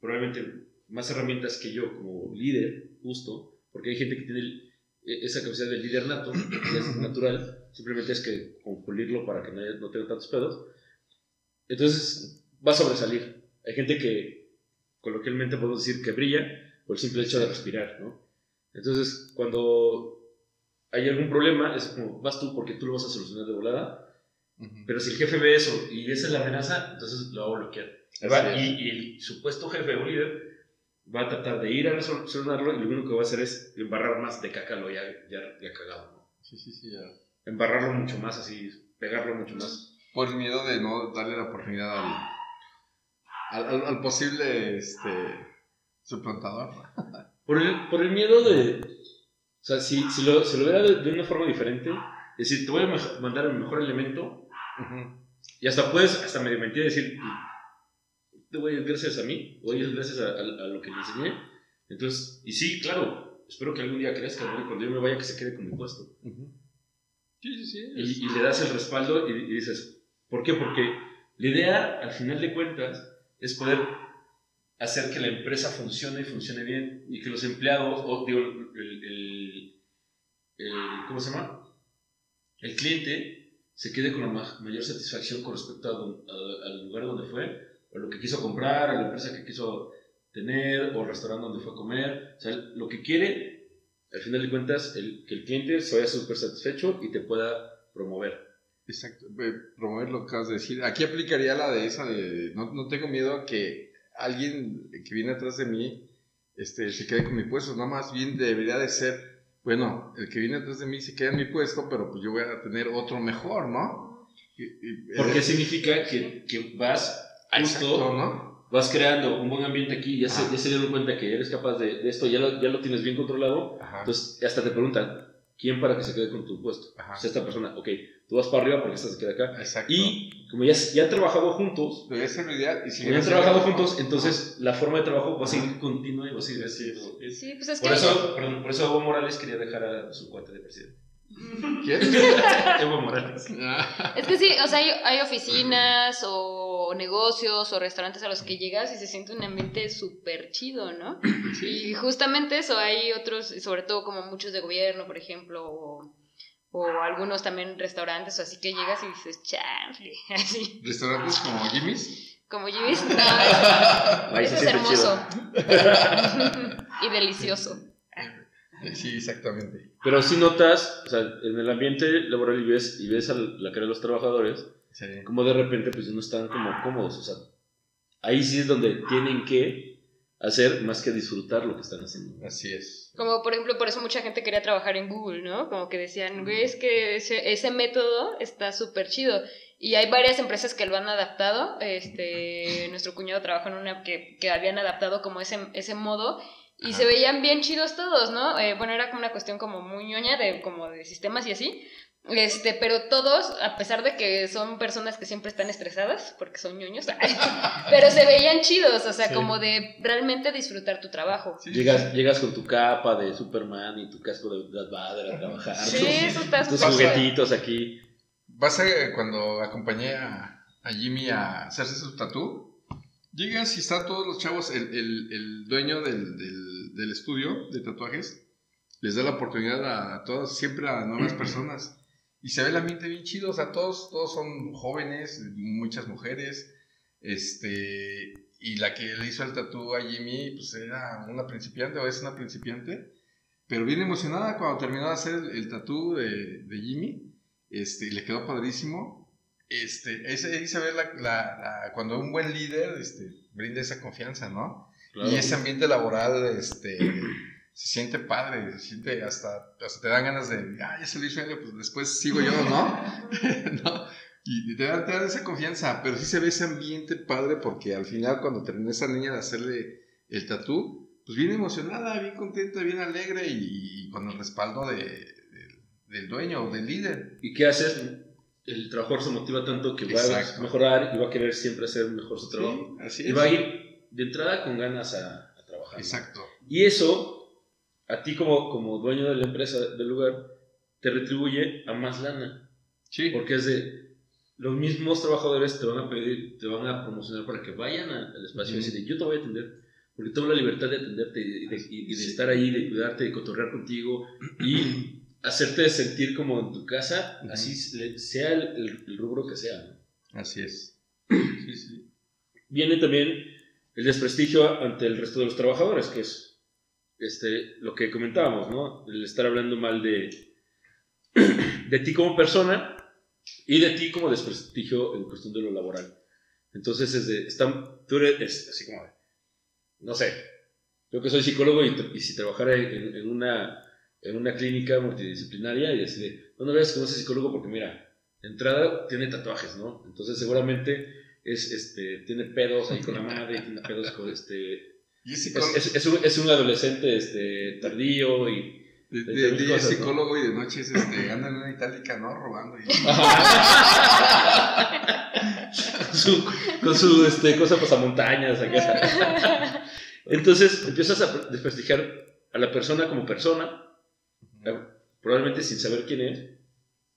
probablemente más herramientas que yo como líder, justo, porque hay gente que tiene el- e- esa capacidad de líder nato, que es natural, simplemente es que con pulirlo para que no, haya- no tenga tantos pedos. Entonces va a sobresalir. Hay gente que coloquialmente podemos decir que brilla por el simple hecho de respirar, ¿no? Entonces, cuando hay algún problema, es como, vas tú porque tú lo vas a solucionar de volada, pero si el jefe ve eso y esa es la amenaza, entonces lo va a bloquear. Va- y, y el supuesto jefe o líder va a tratar de ir a solucionarlo y lo único que va a hacer es embarrar más de caca lo ya, ya, ya cagado. ¿no? Sí, sí, sí. ya. Embarrarlo mucho más así, pegarlo mucho más. Por el miedo de no darle la oportunidad al, al, al- al posible este, suplantador. Por el, por el miedo de... O sea, si, si, lo, si lo de, de una forma diferente, es decir, te voy a mandar el mejor elemento y hasta puedes, hasta medio mentir, decir, te voy a gracias a mí, o es gracias a, a- a lo que le enseñé. Entonces, y sí, claro, espero que algún día crezca, ¿no? Cuando yo me vaya que se quede con mi puesto. Sí, sí, sí. Y, y le das el respaldo y, y dices, ¿por qué? Porque la idea, al final de cuentas, es poder hacer que la empresa funcione y funcione bien y que los empleados, o digo, el, ¿cómo se llama? El cliente se quede con la ma- mayor satisfacción con respecto al lugar donde fue, o lo que quiso comprar, a la empresa que quiso tener, o el restaurante donde fue a comer. O sea, lo que quiere, al final de cuentas, el, que el cliente se vaya súper satisfecho y te pueda promover. Exacto, promover lo que acabas de decir. Aquí aplicaría la de esa de no, no tengo miedo a que alguien que viene atrás de mí este, se quede con mi puesto, no más bien debería de ser, bueno, el que viene atrás de mí se queda en mi puesto, pero pues yo voy a tener otro mejor, ¿no? Porque significa que, que vas exacto, justo, ¿no? vas creando un buen ambiente aquí, ya se, ya se dieron cuenta que eres capaz de, de esto, ya lo, ya lo tienes bien controlado, Ajá. entonces hasta te preguntan, ¿quién para que se quede con tu puesto? Ajá. Esta persona, ok, tú vas para arriba porque esta se queda acá. Exacto. Y como ya, ya han trabajado juntos, Debería ser lo ideal. Y si como ya han trabajado juntos, entonces la forma de trabajo va a seguir continua y va a seguir siendo... Sí, pues es que... Por eso, perdón, por eso Evo Morales quería dejar a su cuate de presidente. ¿Quién? Evo Morales. Ah, Es que sí, o sea, hay, hay oficinas o negocios o restaurantes a los que llegas y se siente un ambiente súper chido, ¿no? Y justamente eso, hay otros, sobre todo como muchos de gobierno, por ejemplo, o, o algunos también restaurantes, o así que llegas y dices, chanfle, así, Restaurantes como Jimmy's. como Jimmy's, no, se es hermoso y delicioso. Sí, exactamente. Pero si notas, o sea, en el ambiente laboral y ves, y ves a la cara de los trabajadores, Sí. como de repente pues no están como cómodos, o sea, ahí sí es donde tienen que hacer más que disfrutar lo que están haciendo. Así es. Como por ejemplo, por eso mucha gente quería trabajar en Google, ¿no? Como que decían, güey, es que ese, ese método está súper chido. Y hay varias empresas que lo han adaptado. Este, nuestro cuñado trabajó en una que, que habían adaptado como ese, ese modo y Ajá. se veían bien chidos todos, ¿no? Eh, bueno, era como una cuestión como muy ñoña de, como de sistemas y así. Este, pero todos, a pesar de que son personas que siempre están estresadas, porque son ñoños, pero se veían chidos, o sea, Sí. como de realmente disfrutar tu trabajo. Sí, Llegas, llegas con tu capa de Superman y tu casco de Darth Vader a trabajar. Sí, tus- eso está tus juguetitos aquí. Vas a, cuando acompañé a, a Jimmy a hacerse su tatú, llegas y están todos los chavos, el, el- el dueño del, del- del estudio de tatuajes, les da la oportunidad a, todos, siempre a nuevas personas. Y se ve el ambiente bien chido, o sea, todos, todos son jóvenes, muchas mujeres, este, y la que le hizo el tatú a Jimmy, pues era una principiante o es una principiante, pero bien emocionada cuando terminó de hacer el, el de, de Jimmy, este, y le quedó padrísimo. este, ese- ahí se ve la, la- la- cuando un buen líder este, brinda esa confianza, ¿no? Claro. Y ese ambiente laboral este, se siente padre, se siente hasta, hasta te dan ganas de, ah, ya salí sueño, pues después sigo yo, ¿no? ¿No? Y te dan, te dan esa confianza, pero sí se ve ese ambiente padre porque al final cuando termina esa niña de hacerle el tatú, pues bien emocionada, bien contenta, bien alegre y, y con el respaldo de, de- del dueño o del líder. ¿Y qué haces? El trabajador se motiva tanto que va Exacto. a mejorar y va a querer siempre hacer mejor su trabajo. Sí, así Y va a ir de entrada con ganas a, a trabajar. ¿no? Exacto. Y eso, a ti como, como dueño de la empresa, del lugar, te retribuye a más lana. Sí. Porque es de, los mismos trabajadores te van a pedir, te van a promocionar para que vayan a- al espacio y decir, yo te voy a atender, porque tengo la libertad de atenderte y de, y- estar ahí, de cuidarte, de cotorrear contigo y hacerte sentir como en tu casa, así se- sea el, el- el rubro que sea. ¿no? Así es. Sí, sí. Viene también el desprestigio ante el resto de los trabajadores, que es este, lo que comentábamos, ¿no? El estar hablando mal de, de ti como persona y de ti como desprestigio en cuestión de lo laboral. Entonces, es de, están, tú eres es así como, no sé, yo que soy psicólogo y, y si trabajara en, en una, en una clínica multidisciplinaria y así de, no, no veas no soy psicólogo porque mira, de entrada tiene tatuajes, ¿no? Entonces seguramente es, este, tiene pedos ahí con la madre, tiene pedos con este... Y es Es, psicólogo, es, es un, es un adolescente este, tardío y... de, de- psicólogo y de noche es este, anda en una itálica, ¿no? Robando. Y... con su, con su este, cosa pasamontañas acá. Entonces empiezas a desprestigiar a la persona como persona, eh, probablemente sin saber quién es,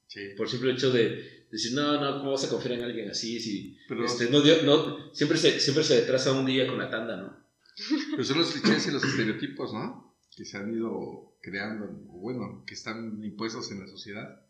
Sí. por simple hecho de decir, no, no, ¿cómo vas a confiar en alguien así? Si, Pero, este, no, dio- no, siempre, se, siempre se retrasa un día con la tanda, ¿no? Pero son los clichés y los estereotipos, ¿no? Que se han ido creando, bueno, que están impuestos en la sociedad.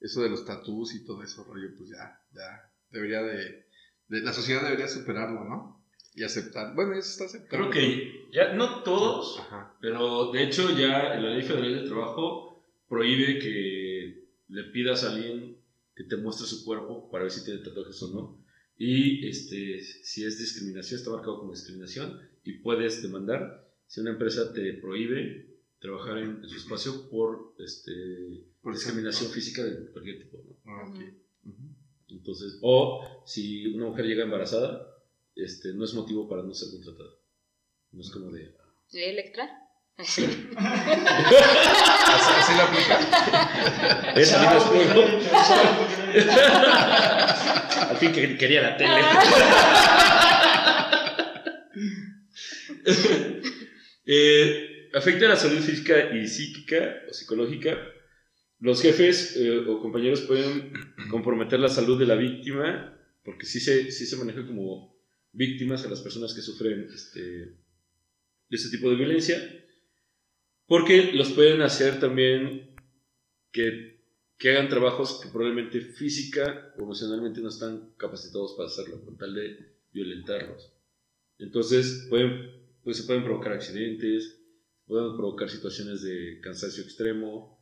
Eso de los tatús y todo eso, rollo, pues ya, ya, debería de, de- la sociedad debería superarlo, ¿no? Y aceptar. Bueno, eso está aceptado. Creo que ya, no todos, Ajá. Pero de hecho ya la ley federal del trabajo prohíbe que le pidas a alguien que te muestre su cuerpo para ver si tiene tatuajes o no. Y este, si es discriminación, está marcado como discriminación y puedes demandar si una empresa te prohíbe trabajar en, en su espacio por este, Por discriminación física de cualquier tipo. ¿no? Ah. Entonces, o si una mujer llega embarazada, este, no es motivo para no ser contratada. No es como de... ¿De Electra? ¿Así, así lo aplica? Esa vida es que quería la tele. Eh, afecta la salud física y psíquica o psicológica. Los jefes eh, o compañeros pueden comprometer la salud de la víctima porque sí se, sí se maneja como víctimas a las personas que sufren este, de este tipo de violencia porque los pueden hacer también que, que hagan trabajos que probablemente física o emocionalmente no están capacitados para hacerlo, con tal de violentarlos. Entonces, pueden, pues, se pueden provocar accidentes, pueden provocar situaciones de cansancio extremo,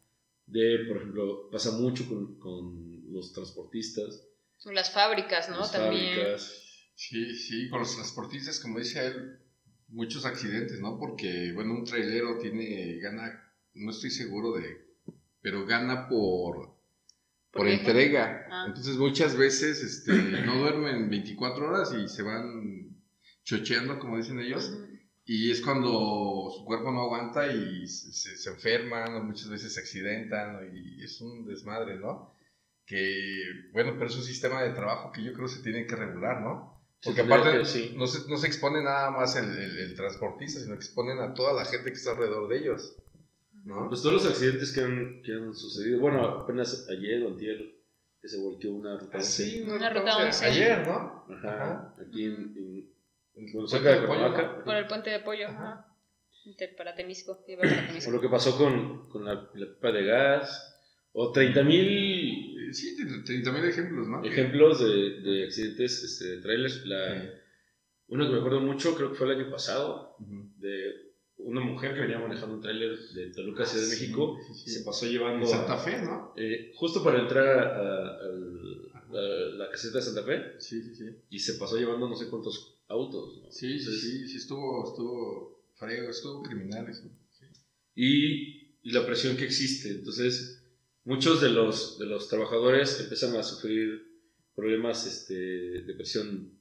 de, por ejemplo, pasa mucho con, con los transportistas, Las fábricas, ¿no? las También. fábricas. Sí, sí, con los transportistas, como dice él, muchos accidentes, ¿no? Porque, bueno, un trailero tiene, gana, no estoy seguro de, pero gana por, por entrega. Ah. Entonces muchas veces este, no duermen 24 horas y se van chocheando, como dicen ellos. Ujú. Y es cuando su cuerpo no aguanta y se, enferman, o muchas veces se accidentan, y es un desmadre, ¿no? Que, bueno, pero es un sistema de trabajo que yo creo se tiene que regular, ¿no? Porque aparte que- sí. no, se, no se expone nada más el, el- el transportista, sino que exponen a toda la gente que está alrededor de ellos, ¿no? Pues todos los accidentes que han, que han sucedido, bueno, apenas ayer o antier que se volteó una ruta once. no Una ruta. Ayer, ¿no? Ajá, aquí en, en- de Cuernavaca. Por el puente de pollo. Ajá. Para Temisco. para O Temisco. lo que pasó con, con la, la pipa de gas, o 30 mil Sí, 30 mil ejemplos, ¿no? ejemplos de, de accidentes este, de trailers. La, Sí. Uno que me acuerdo mucho, creo que fue el año pasado, de una mujer que venía manejando un trailer de Toluca, Ciudad de México, sí, se pasó llevando En Santa a- Fe, ¿no? eh, justo para entrar a- a- la caseta de Santa Fe Sí, sí, sí. y se pasó llevando no sé cuántos autos. ¿no? Sí, sí, Entonces, sí, sí, estuvo, estuvo frego, estuvo criminal eso. Sí. y, y la presión que existe. Entonces, muchos de los, de los trabajadores empiezan a sufrir problemas este, de presión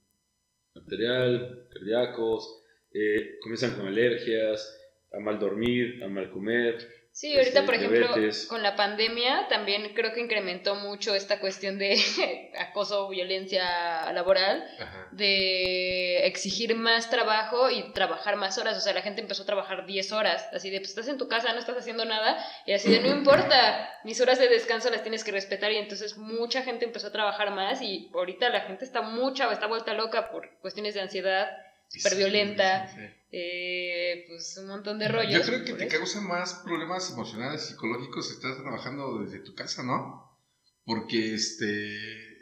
arterial, cardíacos, eh, comienzan con alergias, a mal dormir, a mal comer. Sí, ahorita, Este, por ejemplo, diabetes. con la pandemia también creo que incrementó mucho esta cuestión de acoso, violencia laboral, Ajá. de exigir más trabajo y trabajar más horas. O sea, la gente empezó a trabajar 10 horas, así de, pues estás en tu casa, no estás haciendo nada, y así de, no importa, mis horas de descanso las tienes que respetar. Y entonces mucha gente empezó a trabajar más y ahorita la gente está mucha, está vuelta loca por cuestiones de ansiedad, súper violenta, Sí, sí, sí. eh, pues un montón de rollos. Yo creo que te eso. causa más problemas emocionales, psicológicos si estás trabajando desde tu casa, ¿no? Porque este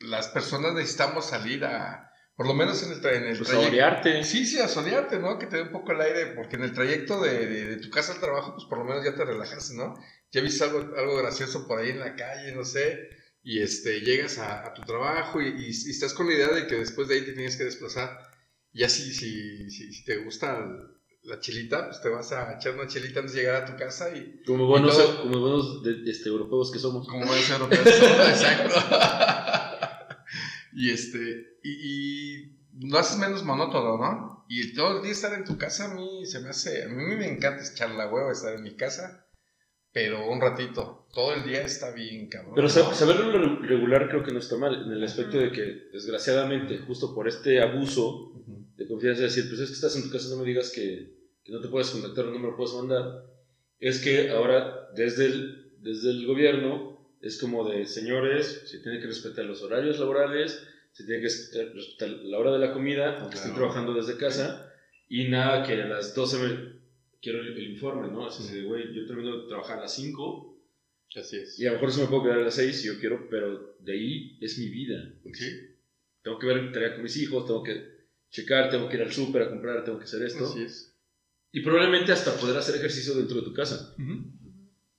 las personas necesitamos salir a, por lo menos en el, en el Pues trayecto. saborearte. Sí, sí, a solearte, ¿no? Que te dé un poco el aire, porque en el trayecto de, de- de tu casa al trabajo, pues por lo menos ya te relajaste, ¿no? Ya viste algo, algo gracioso por ahí en la calle, no sé, y este, llegas a, a tu trabajo y, y- y estás con la idea de que después de ahí te tienes que desplazar. Y así, si, si, si te gusta la chilita, pues te vas a echar una chilita antes de llegar a tu casa y Como buenos, Y como buenos de- este, europeos que somos. como buenos europeos. Exacto. y este, y, y lo haces menos monótono, ¿no? Y todo el día estar en tu casa a mí se me hace, a mí me encanta echar la hueva estar en mi casa, pero un ratito, todo el día está bien, cabrón. Pero saberlo re- regular creo que no está mal, en el aspecto de que, desgraciadamente, justo por este abuso de confianza, decir, pues es que estás en tu casa, no me digas que, que no te puedes contactar o no me lo puedes mandar, es que ahora desde el, desde el gobierno es como de, señores, se tiene que respetar los horarios laborales, se tiene que respetar la hora de la comida, aunque estén Claro. trabajando desde casa, y nada que a las 12 me quiero el, el informe, ¿no? Así de, güey, yo termino de trabajar a las 5 Así es. y a lo mejor se me puedo quedar a las 6 si yo quiero, pero de ahí es mi vida. Sí, Tengo que ver tarea con mis hijos, tengo que checar, tengo que ir al súper a comprar, tengo que hacer esto. así es. Y probablemente hasta poder hacer ejercicio dentro de tu casa.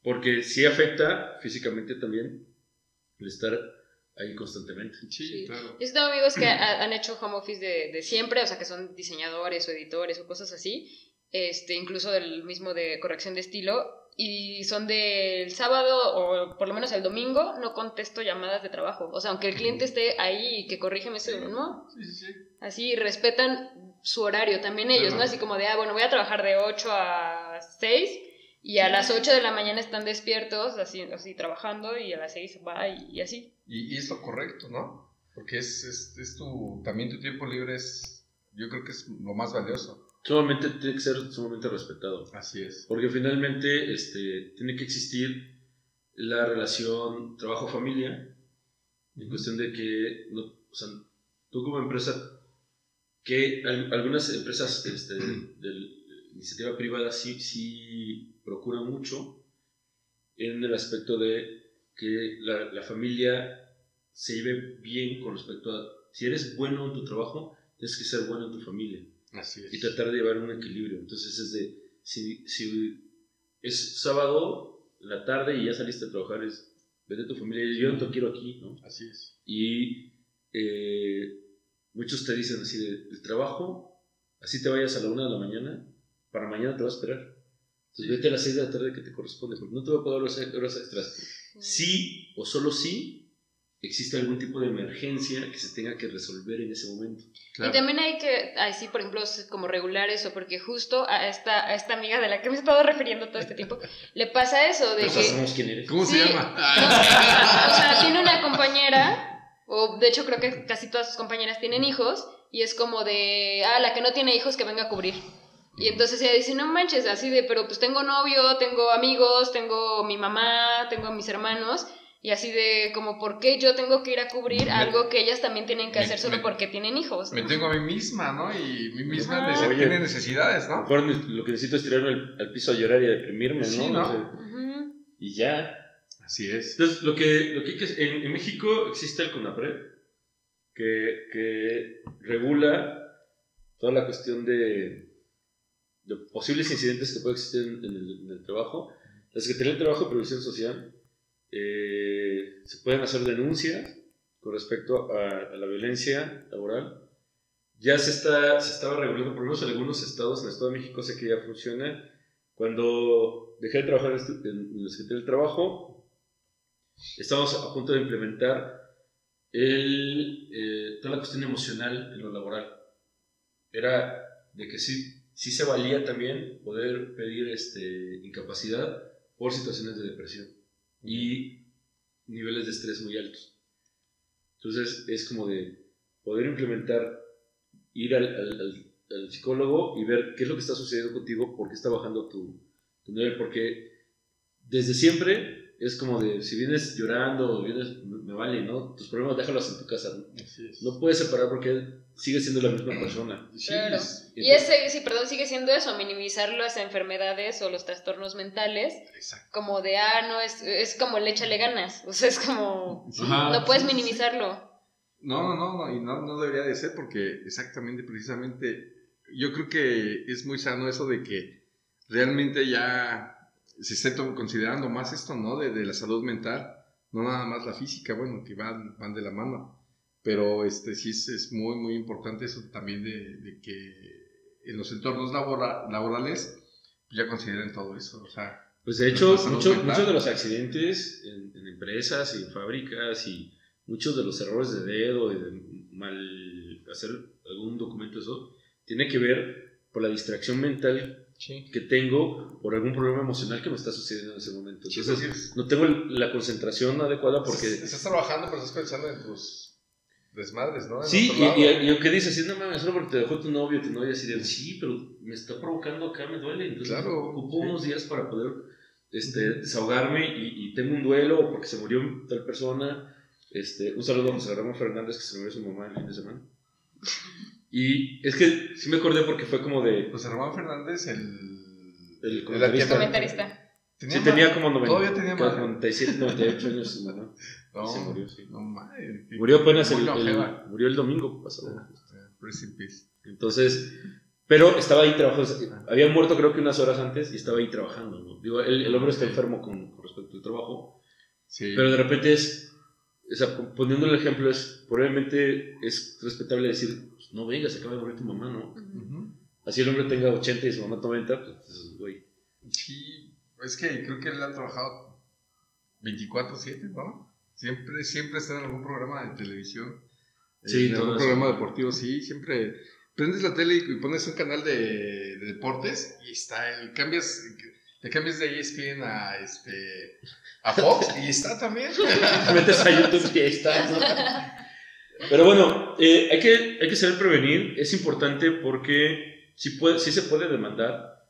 Porque sí afecta físicamente también el estar ahí constantemente. Sí, Sí. claro. Yo tengo amigos que ha- han hecho home office de, de siempre, o sea, que son diseñadores o editores o cosas así, este, incluso del mismo de corrección de estilo, y son del sábado o por lo menos el domingo, no contesto llamadas de trabajo. O sea, aunque el cliente esté ahí y que corrígeme eso, no, Sí, sí, sí. así respetan su horario también ellos, ¿no? Así como de, ah, bueno, voy a trabajar de 8 a 6 y a las 8 de la mañana están despiertos, así, así trabajando, y a las 6 va y, y así. Y, y es lo correcto, ¿no? Porque es, es, es tu, también tu tiempo libre es, yo creo que es lo más valioso. Sumamente tiene que ser sumamente respetado. Así es. Porque finalmente este, tiene que existir la relación trabajo-familia, en cuestión de que, no, o sea, tú como empresa, que al- algunas empresas este, de iniciativa privada sí, sí procuran mucho en el aspecto de que la, la familia se lleve bien con respecto a, si eres bueno en tu trabajo, tienes que ser bueno en tu familia Así es. y tratar de llevar un equilibrio. Entonces es de, si, si es sábado en la tarde y ya saliste a trabajar, es, vete a tu familia, yo no te quiero aquí, ¿no? Así es. Y eh, muchos te dicen así de, el trabajo, así te vayas a la una de la mañana, para mañana te va a esperar. Entonces vete a las seis de la tarde que te corresponde, porque no te va a pagar horas, horas extras. Sí o solo sí existe algún tipo de emergencia que se tenga que resolver en ese momento. Y también hay que, así por ejemplo, como regular eso, porque justo a esta, a esta amiga de la que me he estado refiriendo todo este tiempo, le pasa eso de Pero que... sabemos quién eres. ¿Cómo Sí. se llama? O sea, tiene una compañera, o de hecho creo que casi todas sus compañeras tienen hijos, y es como de, ah, la que no tiene hijos que venga a cubrir. Y entonces ella dice, no manches, así de, pero pues tengo novio, tengo amigos, tengo mi mamá, tengo a mis hermanos, y así de, como, ¿por qué yo tengo que ir a cubrir Me- algo que ellas también tienen que me- hacer solo me- porque tienen hijos? Me tengo a mí misma, ¿no? Y mi misma Oye. tiene necesidades, ¿no? mejor lo que necesito es tirarme al, al piso a llorar y a deprimirme, Sí, ¿no? Y ya. Así es. Entonces, lo que, lo que hay que en, en México existe el CONAPRED, que, que regula toda la cuestión de, de posibles incidentes que pueden existir en, en el, en el trabajo. La Secretaría del Trabajo y Previsión Social eh, se pueden hacer denuncias con respecto a, a la violencia laboral. Ya se, está, se estaba regulando, por lo menos en algunos estados, en el Estado de México sé que ya funciona. Cuando dejé de trabajar en, este- en la Secretaría del Trabajo, estamos a punto de implementar el, eh, toda la cuestión emocional en lo laboral. Era de que sí, sí se valía también poder pedir este, incapacidad por situaciones de depresión y niveles de estrés muy altos. Entonces es como de poder implementar, ir al, al- al- al psicólogo y ver qué es lo que está sucediendo contigo, por qué está bajando tu, tu nivel, porque desde siempre es como de, si vienes llorando vienes, me me vale, ¿no? Tus problemas déjalos en tu casa. ¿no? No puedes separar porque sigue siendo la misma persona. Sí, Claro. es- Y ese, sí, perdón, sigue siendo eso, minimizar las enfermedades o los trastornos mentales, Exacto. como de, ah, no, es, es como el échale ganas, o sea, es como, Sí. Ajá. no puedes sí, minimizarlo. No, no, no, no, y no, no debería de ser porque exactamente, precisamente, yo creo que es muy sano eso de que realmente ya se esté considerando más esto, ¿no? De, de la salud mental, no nada más la física, bueno, que van, van de la mano, pero este sí es, es muy, muy importante eso también de, de que en los entornos labora- laborales ya consideren todo eso, o sea, Pues de hecho, mucho- muchos de los accidentes en, en empresas y en fábricas y muchos de los errores de dedo y de mal hacer algún documento, eso, tiene que ver por la distracción mental que tengo por algún problema emocional que me está sucediendo en ese momento. Sí, Entonces, es- no tengo la concentración adecuada porque... estás trabajando, pero estás pensando en tus desmadres, ¿no? En Sí, y, y- y aunque dices, sí, no mames, solo porque te dejó tu novio, tu novia, así de, sí, pero me está provocando acá, me duele, entonces Claro, ocupo sí. unos días para poder este, desahogarme y, y tengo un duelo o porque se murió tal persona. Este, un saludo a José Ramón Fernández que se murió su mamá el fin de semana. Y es que sí me acordé porque fue como de... José Ramón Fernández, el. El comentarista. Comentarista. Sí, tenía como 90, Todavía tenía más. 97, 98 años su mamá. No, se murió, sí. No qué- Murió apenas el, el- murió el domingo pasado. Peace. Entonces, pero estaba ahí trabajando, había muerto creo que unas horas antes y estaba ahí trabajando. ¿no? Digo, el, el hombre está enfermo con, con respecto al trabajo, Sí. pero de repente es, o sea, poniéndole el ejemplo, es, probablemente es respetable decir, pues, no vengas, acaba de morir tu mamá, ¿no? Ujú. Así el hombre tenga 80 y su mamá 90, pues, pues, güey. Sí, es que creo que él ha trabajado 24-7, ¿no? Siempre, siempre está en algún programa de televisión. Sí, en algún eso. programa deportivo, sí, siempre. Prendes la tele y pones un canal de, de deportes y está, el, cambias, le cambias de ESPN a, este, a Fox y está también. Te metes a YouTube y está, ¿no? Pero bueno, eh, hay, que, hay que saber prevenir, es importante porque sí, puede, sí se puede demandar,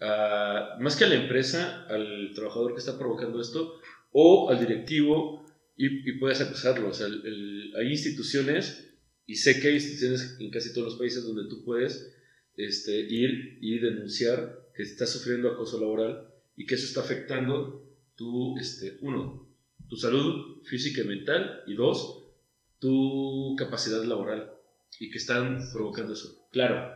a- más que a la empresa, al trabajador que está provocando esto, o al directivo, y, puedes acusarlo. O sea, hay instituciones, y sé que hay instituciones en casi todos los países donde tú puedes este, ir y denunciar que estás sufriendo acoso laboral y que eso está afectando tu, este, uno, tu salud física y mental, y dos, tu capacidad laboral, y que están provocando eso. Claro,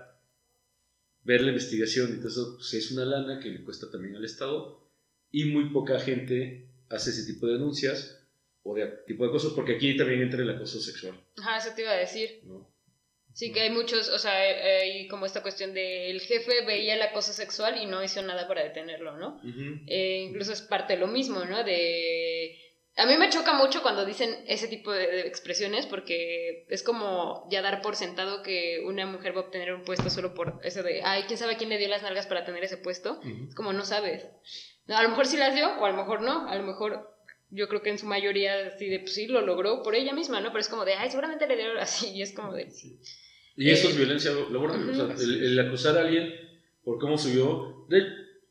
ver la investigación eso pues, es una lana que le cuesta también al Estado, y muy poca gente hace ese tipo de denuncias o de tipo de acoso, porque aquí también entra el acoso sexual. Ajá, eso te iba a decir. ¿no? Sí, que hay muchos, o sea, hay como esta cuestión de el jefe veía el acoso sexual y no hizo nada para detenerlo, ¿no? Eh, incluso es parte de lo mismo, ¿no? De... A mí me choca mucho cuando dicen ese tipo de, de expresiones porque es como ya dar por sentado que una mujer va a obtener un puesto solo por eso de, ay, quién sabe quién le dio las nalgas para tener ese puesto. Ujú. Es como no sabes. No, a lo mejor sí las dio o a lo mejor no. A lo mejor yo creo que en su mayoría así de, pues sí, lo logró por ella misma, ¿no? Pero es como de, ay, seguramente le dieron así y es como de... Y eso Eh, es violencia laboral. o sea, el, el acusar a alguien por cómo subió. De,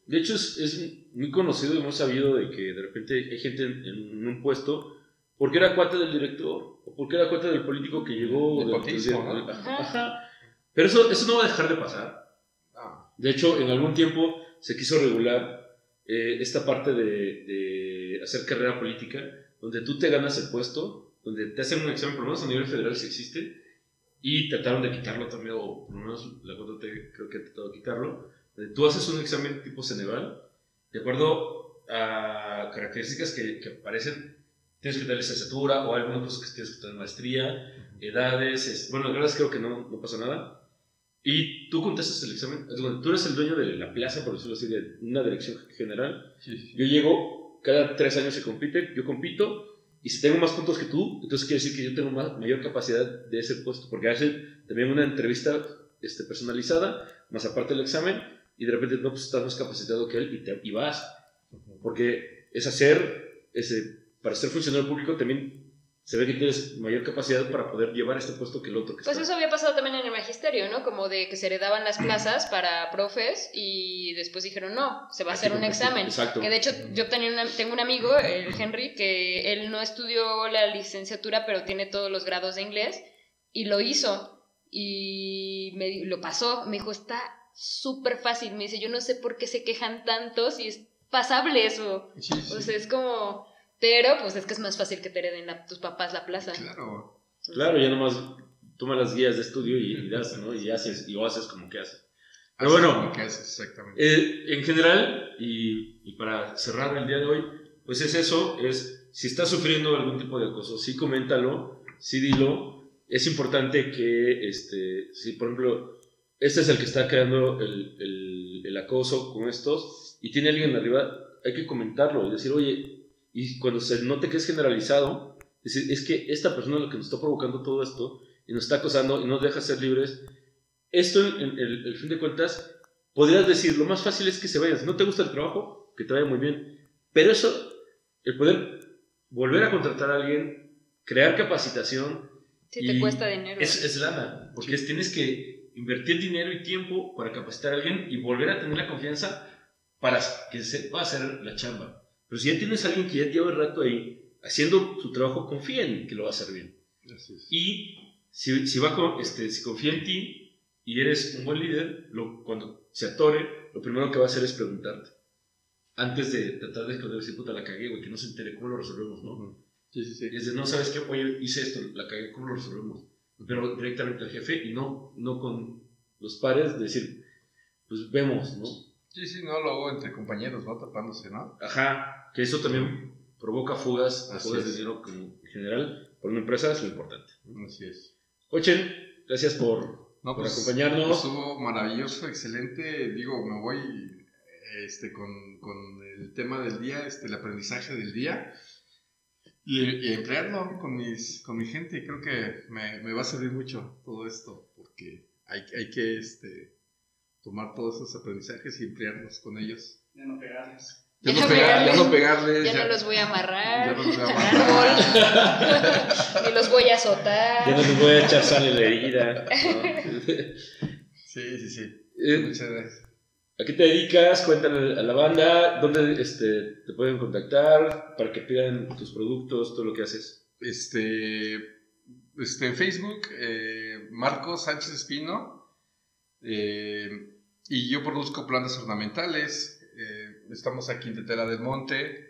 de hecho, es, es muy conocido y hemos sabido de que de repente hay gente en, en un puesto porque era cuate del director o porque era cuate del político que llegó. Nepotismo, del- ¿no? ajá, ajá. Pero eso, eso no va a dejar de pasar. Ah, De hecho, en algún tiempo se quiso regular eh, esta parte de, de hacer carrera política, donde tú te ganas el puesto, donde te hacen un examen, por lo menos a nivel federal si existe, y trataron de quitarlo también, o por lo menos la 4T creo que ha tratado de quitarlo, donde tú haces un examen tipo Ceneval, de acuerdo a características que, que aparecen. Tienes que tener licenciatura o algunas cosas que tienes que tener maestría, edades. es- bueno, que creo que no, no pasa nada. Y tú contestas el examen. Tú eres el dueño de la plaza, por decirlo así, de una dirección general. Sí, sí. Yo llego, cada tres años se compite, yo compito, y si tengo más puntos que tú, entonces quiere decir que yo tengo más, mayor capacidad de ese puesto, porque hacen también una entrevista este, personalizada, más aparte del examen, y de repente, no, pues estás más capacitado que él y, te, y vas, porque es hacer, ese, para ser funcionario público también se ve que tienes mayor capacidad para poder llevar este puesto que el otro que Pues está. eso había pasado también en el magisterio, ¿no? Como de que se heredaban las plazas para profes y después dijeron, no, se va a hacer un examen. Exacto. Que de hecho yo tenía una- tengo un amigo, el Henry, que él no estudió la licenciatura, pero tiene todos los grados de inglés y lo hizo y me lo pasó. Me dijo, está súper fácil. Me dice, yo no sé por qué se quejan tanto si es pasable eso. Sí, sí. O sea, es como... Pero pues es que es más fácil que te hereden la- tus papás la plaza. Claro. Claro, ya nomás toma las guías de estudio y, y das, ¿no? Y haces, y o haces como que haces. Pero bueno. como que haces, exactamente. Eh, en general, y, y para cerrar el día de hoy, pues es eso, es si estás sufriendo algún tipo de acoso, sí coméntalo, sí dilo. Es importante que, este, si por ejemplo, este es el que está creando el, el- el acoso con estos y tiene alguien arriba, hay que comentarlo y decir, oye, y cuando se note que es generalizado, decir, es que esta persona es la que nos está provocando todo esto y nos está acosando y nos deja ser libres. Esto, en, en el, el fin de cuentas, podrías decir, lo más fácil es que se vayan. Si no te gusta el trabajo, que te vaya muy bien. Pero eso, el poder volver a contratar a alguien, crear capacitación, Sí, te cuesta dinero. es, es lana. Porque es- tienes que invertir dinero y tiempo para capacitar a alguien y volver a tener la confianza para que sepa hacer la chamba. Pero si ya tienes a alguien que ya lleva el rato ahí haciendo su trabajo, confía en que lo va a hacer bien. Así es. Y si, si, va con, este, si confía en ti y eres un buen líder, lo, cuando se atore, lo primero que va a hacer es preguntarte. Antes de tratar de esconder, decir, puta, la cagué, güey, que no se entere, ¿cómo lo resolvemos, no? Ujú. Sí, sí, sí. Y es de, no, ¿sabes qué? Oye, hice esto, la cagué, ¿cómo lo resolvemos? Pero directamente al jefe y no, no con los pares, decir, pues vemos, ¿no? Sí, sí, no, luego entre compañeros, ¿no? Tapándose, ¿no? Ajá, que eso también provoca fugas, Así fugas de dinero en general, para una empresa es lo importante. Así es. Ochen, gracias por, No, por pues, acompañarnos. Estuvo maravilloso, excelente. Digo, me voy este, con, con el tema del día, este, el aprendizaje del día. Y, y emplearlo con, mis, con mi gente. Creo que me, me va a servir mucho todo esto. Porque hay, hay que este, tomar todos esos aprendizajes y emplearlos con ellos. Ya no pegarles. Ya, Ya no, no pegar- ya pegarles. no pegarles. Ya no los voy a amarrar ya no los voy a amarrar. ni los voy a azotar. Ya no les voy a echar sal en la herida. ¿no? Sí, sí, sí. Eh, Muchas gracias. ¿A qué te dedicas? Cuéntale a la banda. ¿Dónde este, te pueden contactar para que pidan tus productos, todo lo que haces? Este, este, en Facebook, eh, Marcos Sánchez Espino, eh, y yo produzco plantas ornamentales. eh, estamos aquí en Tetela del Monte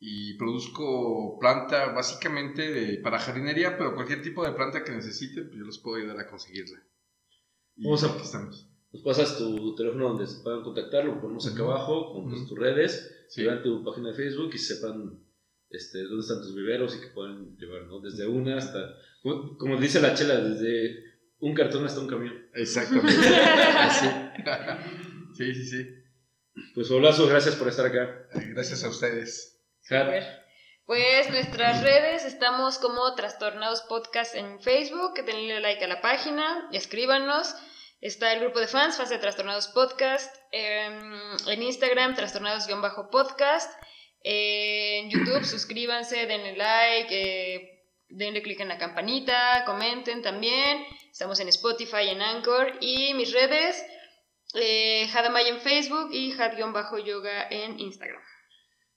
y produzco planta básicamente de- para jardinería, pero cualquier tipo de planta que necesiten, pues yo los puedo ayudar a conseguirla. Y Vamos a- aquí estamos. Nos pasas tu teléfono donde se puedan contactar, lo ponemos acá abajo, con tus redes, Sí. tu página de Facebook y sepan este, dónde están tus viveros y que pueden llevar, ¿no? Desde una hasta, como, como dice la chela, desde un cartón hasta un camión. Exactamente. Así. sí, sí, sí. Pues Olazo, gracias por estar acá. Gracias a ustedes. Super. Pues nuestras redes estamos como Trastornados Podcast en Facebook, denle like a la página, escríbanos. Está el grupo de fans, fans de Trastornados Podcast. em, en Instagram, Trastornados-podcast. en YouTube, suscríbanse, denle like, eh, denle click en la campanita, comenten también. Estamos en Spotify, en Anchor. Y mis redes, eh, Hadamay en Facebook y Had-yoga en Instagram.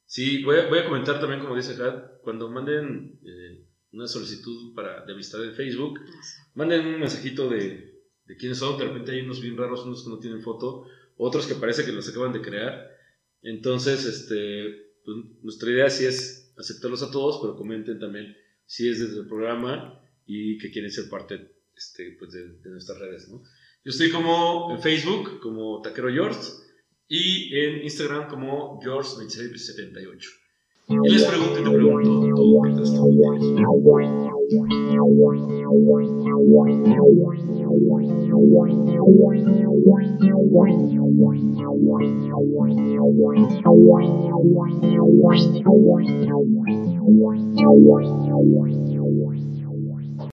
Sí, voy a, voy a comentar también, como dice Jad, cuando manden eh, una solicitud para, de amistad en Facebook, manden un mensajito de, de quiénes son. De repente hay unos bien raros, unos que no tienen foto, otros que parece que los acaban de crear. Entonces, este, pues, nuestra idea sí es aceptarlos a todos, pero comenten también si es desde el programa y que quieren ser parte este, pues, de, de nuestras redes. ¿no? Yo estoy como en Facebook, como Taquero George, y en Instagram como George2678. Y les pregunto y te pregunto, ¿tú qué estás Thank you.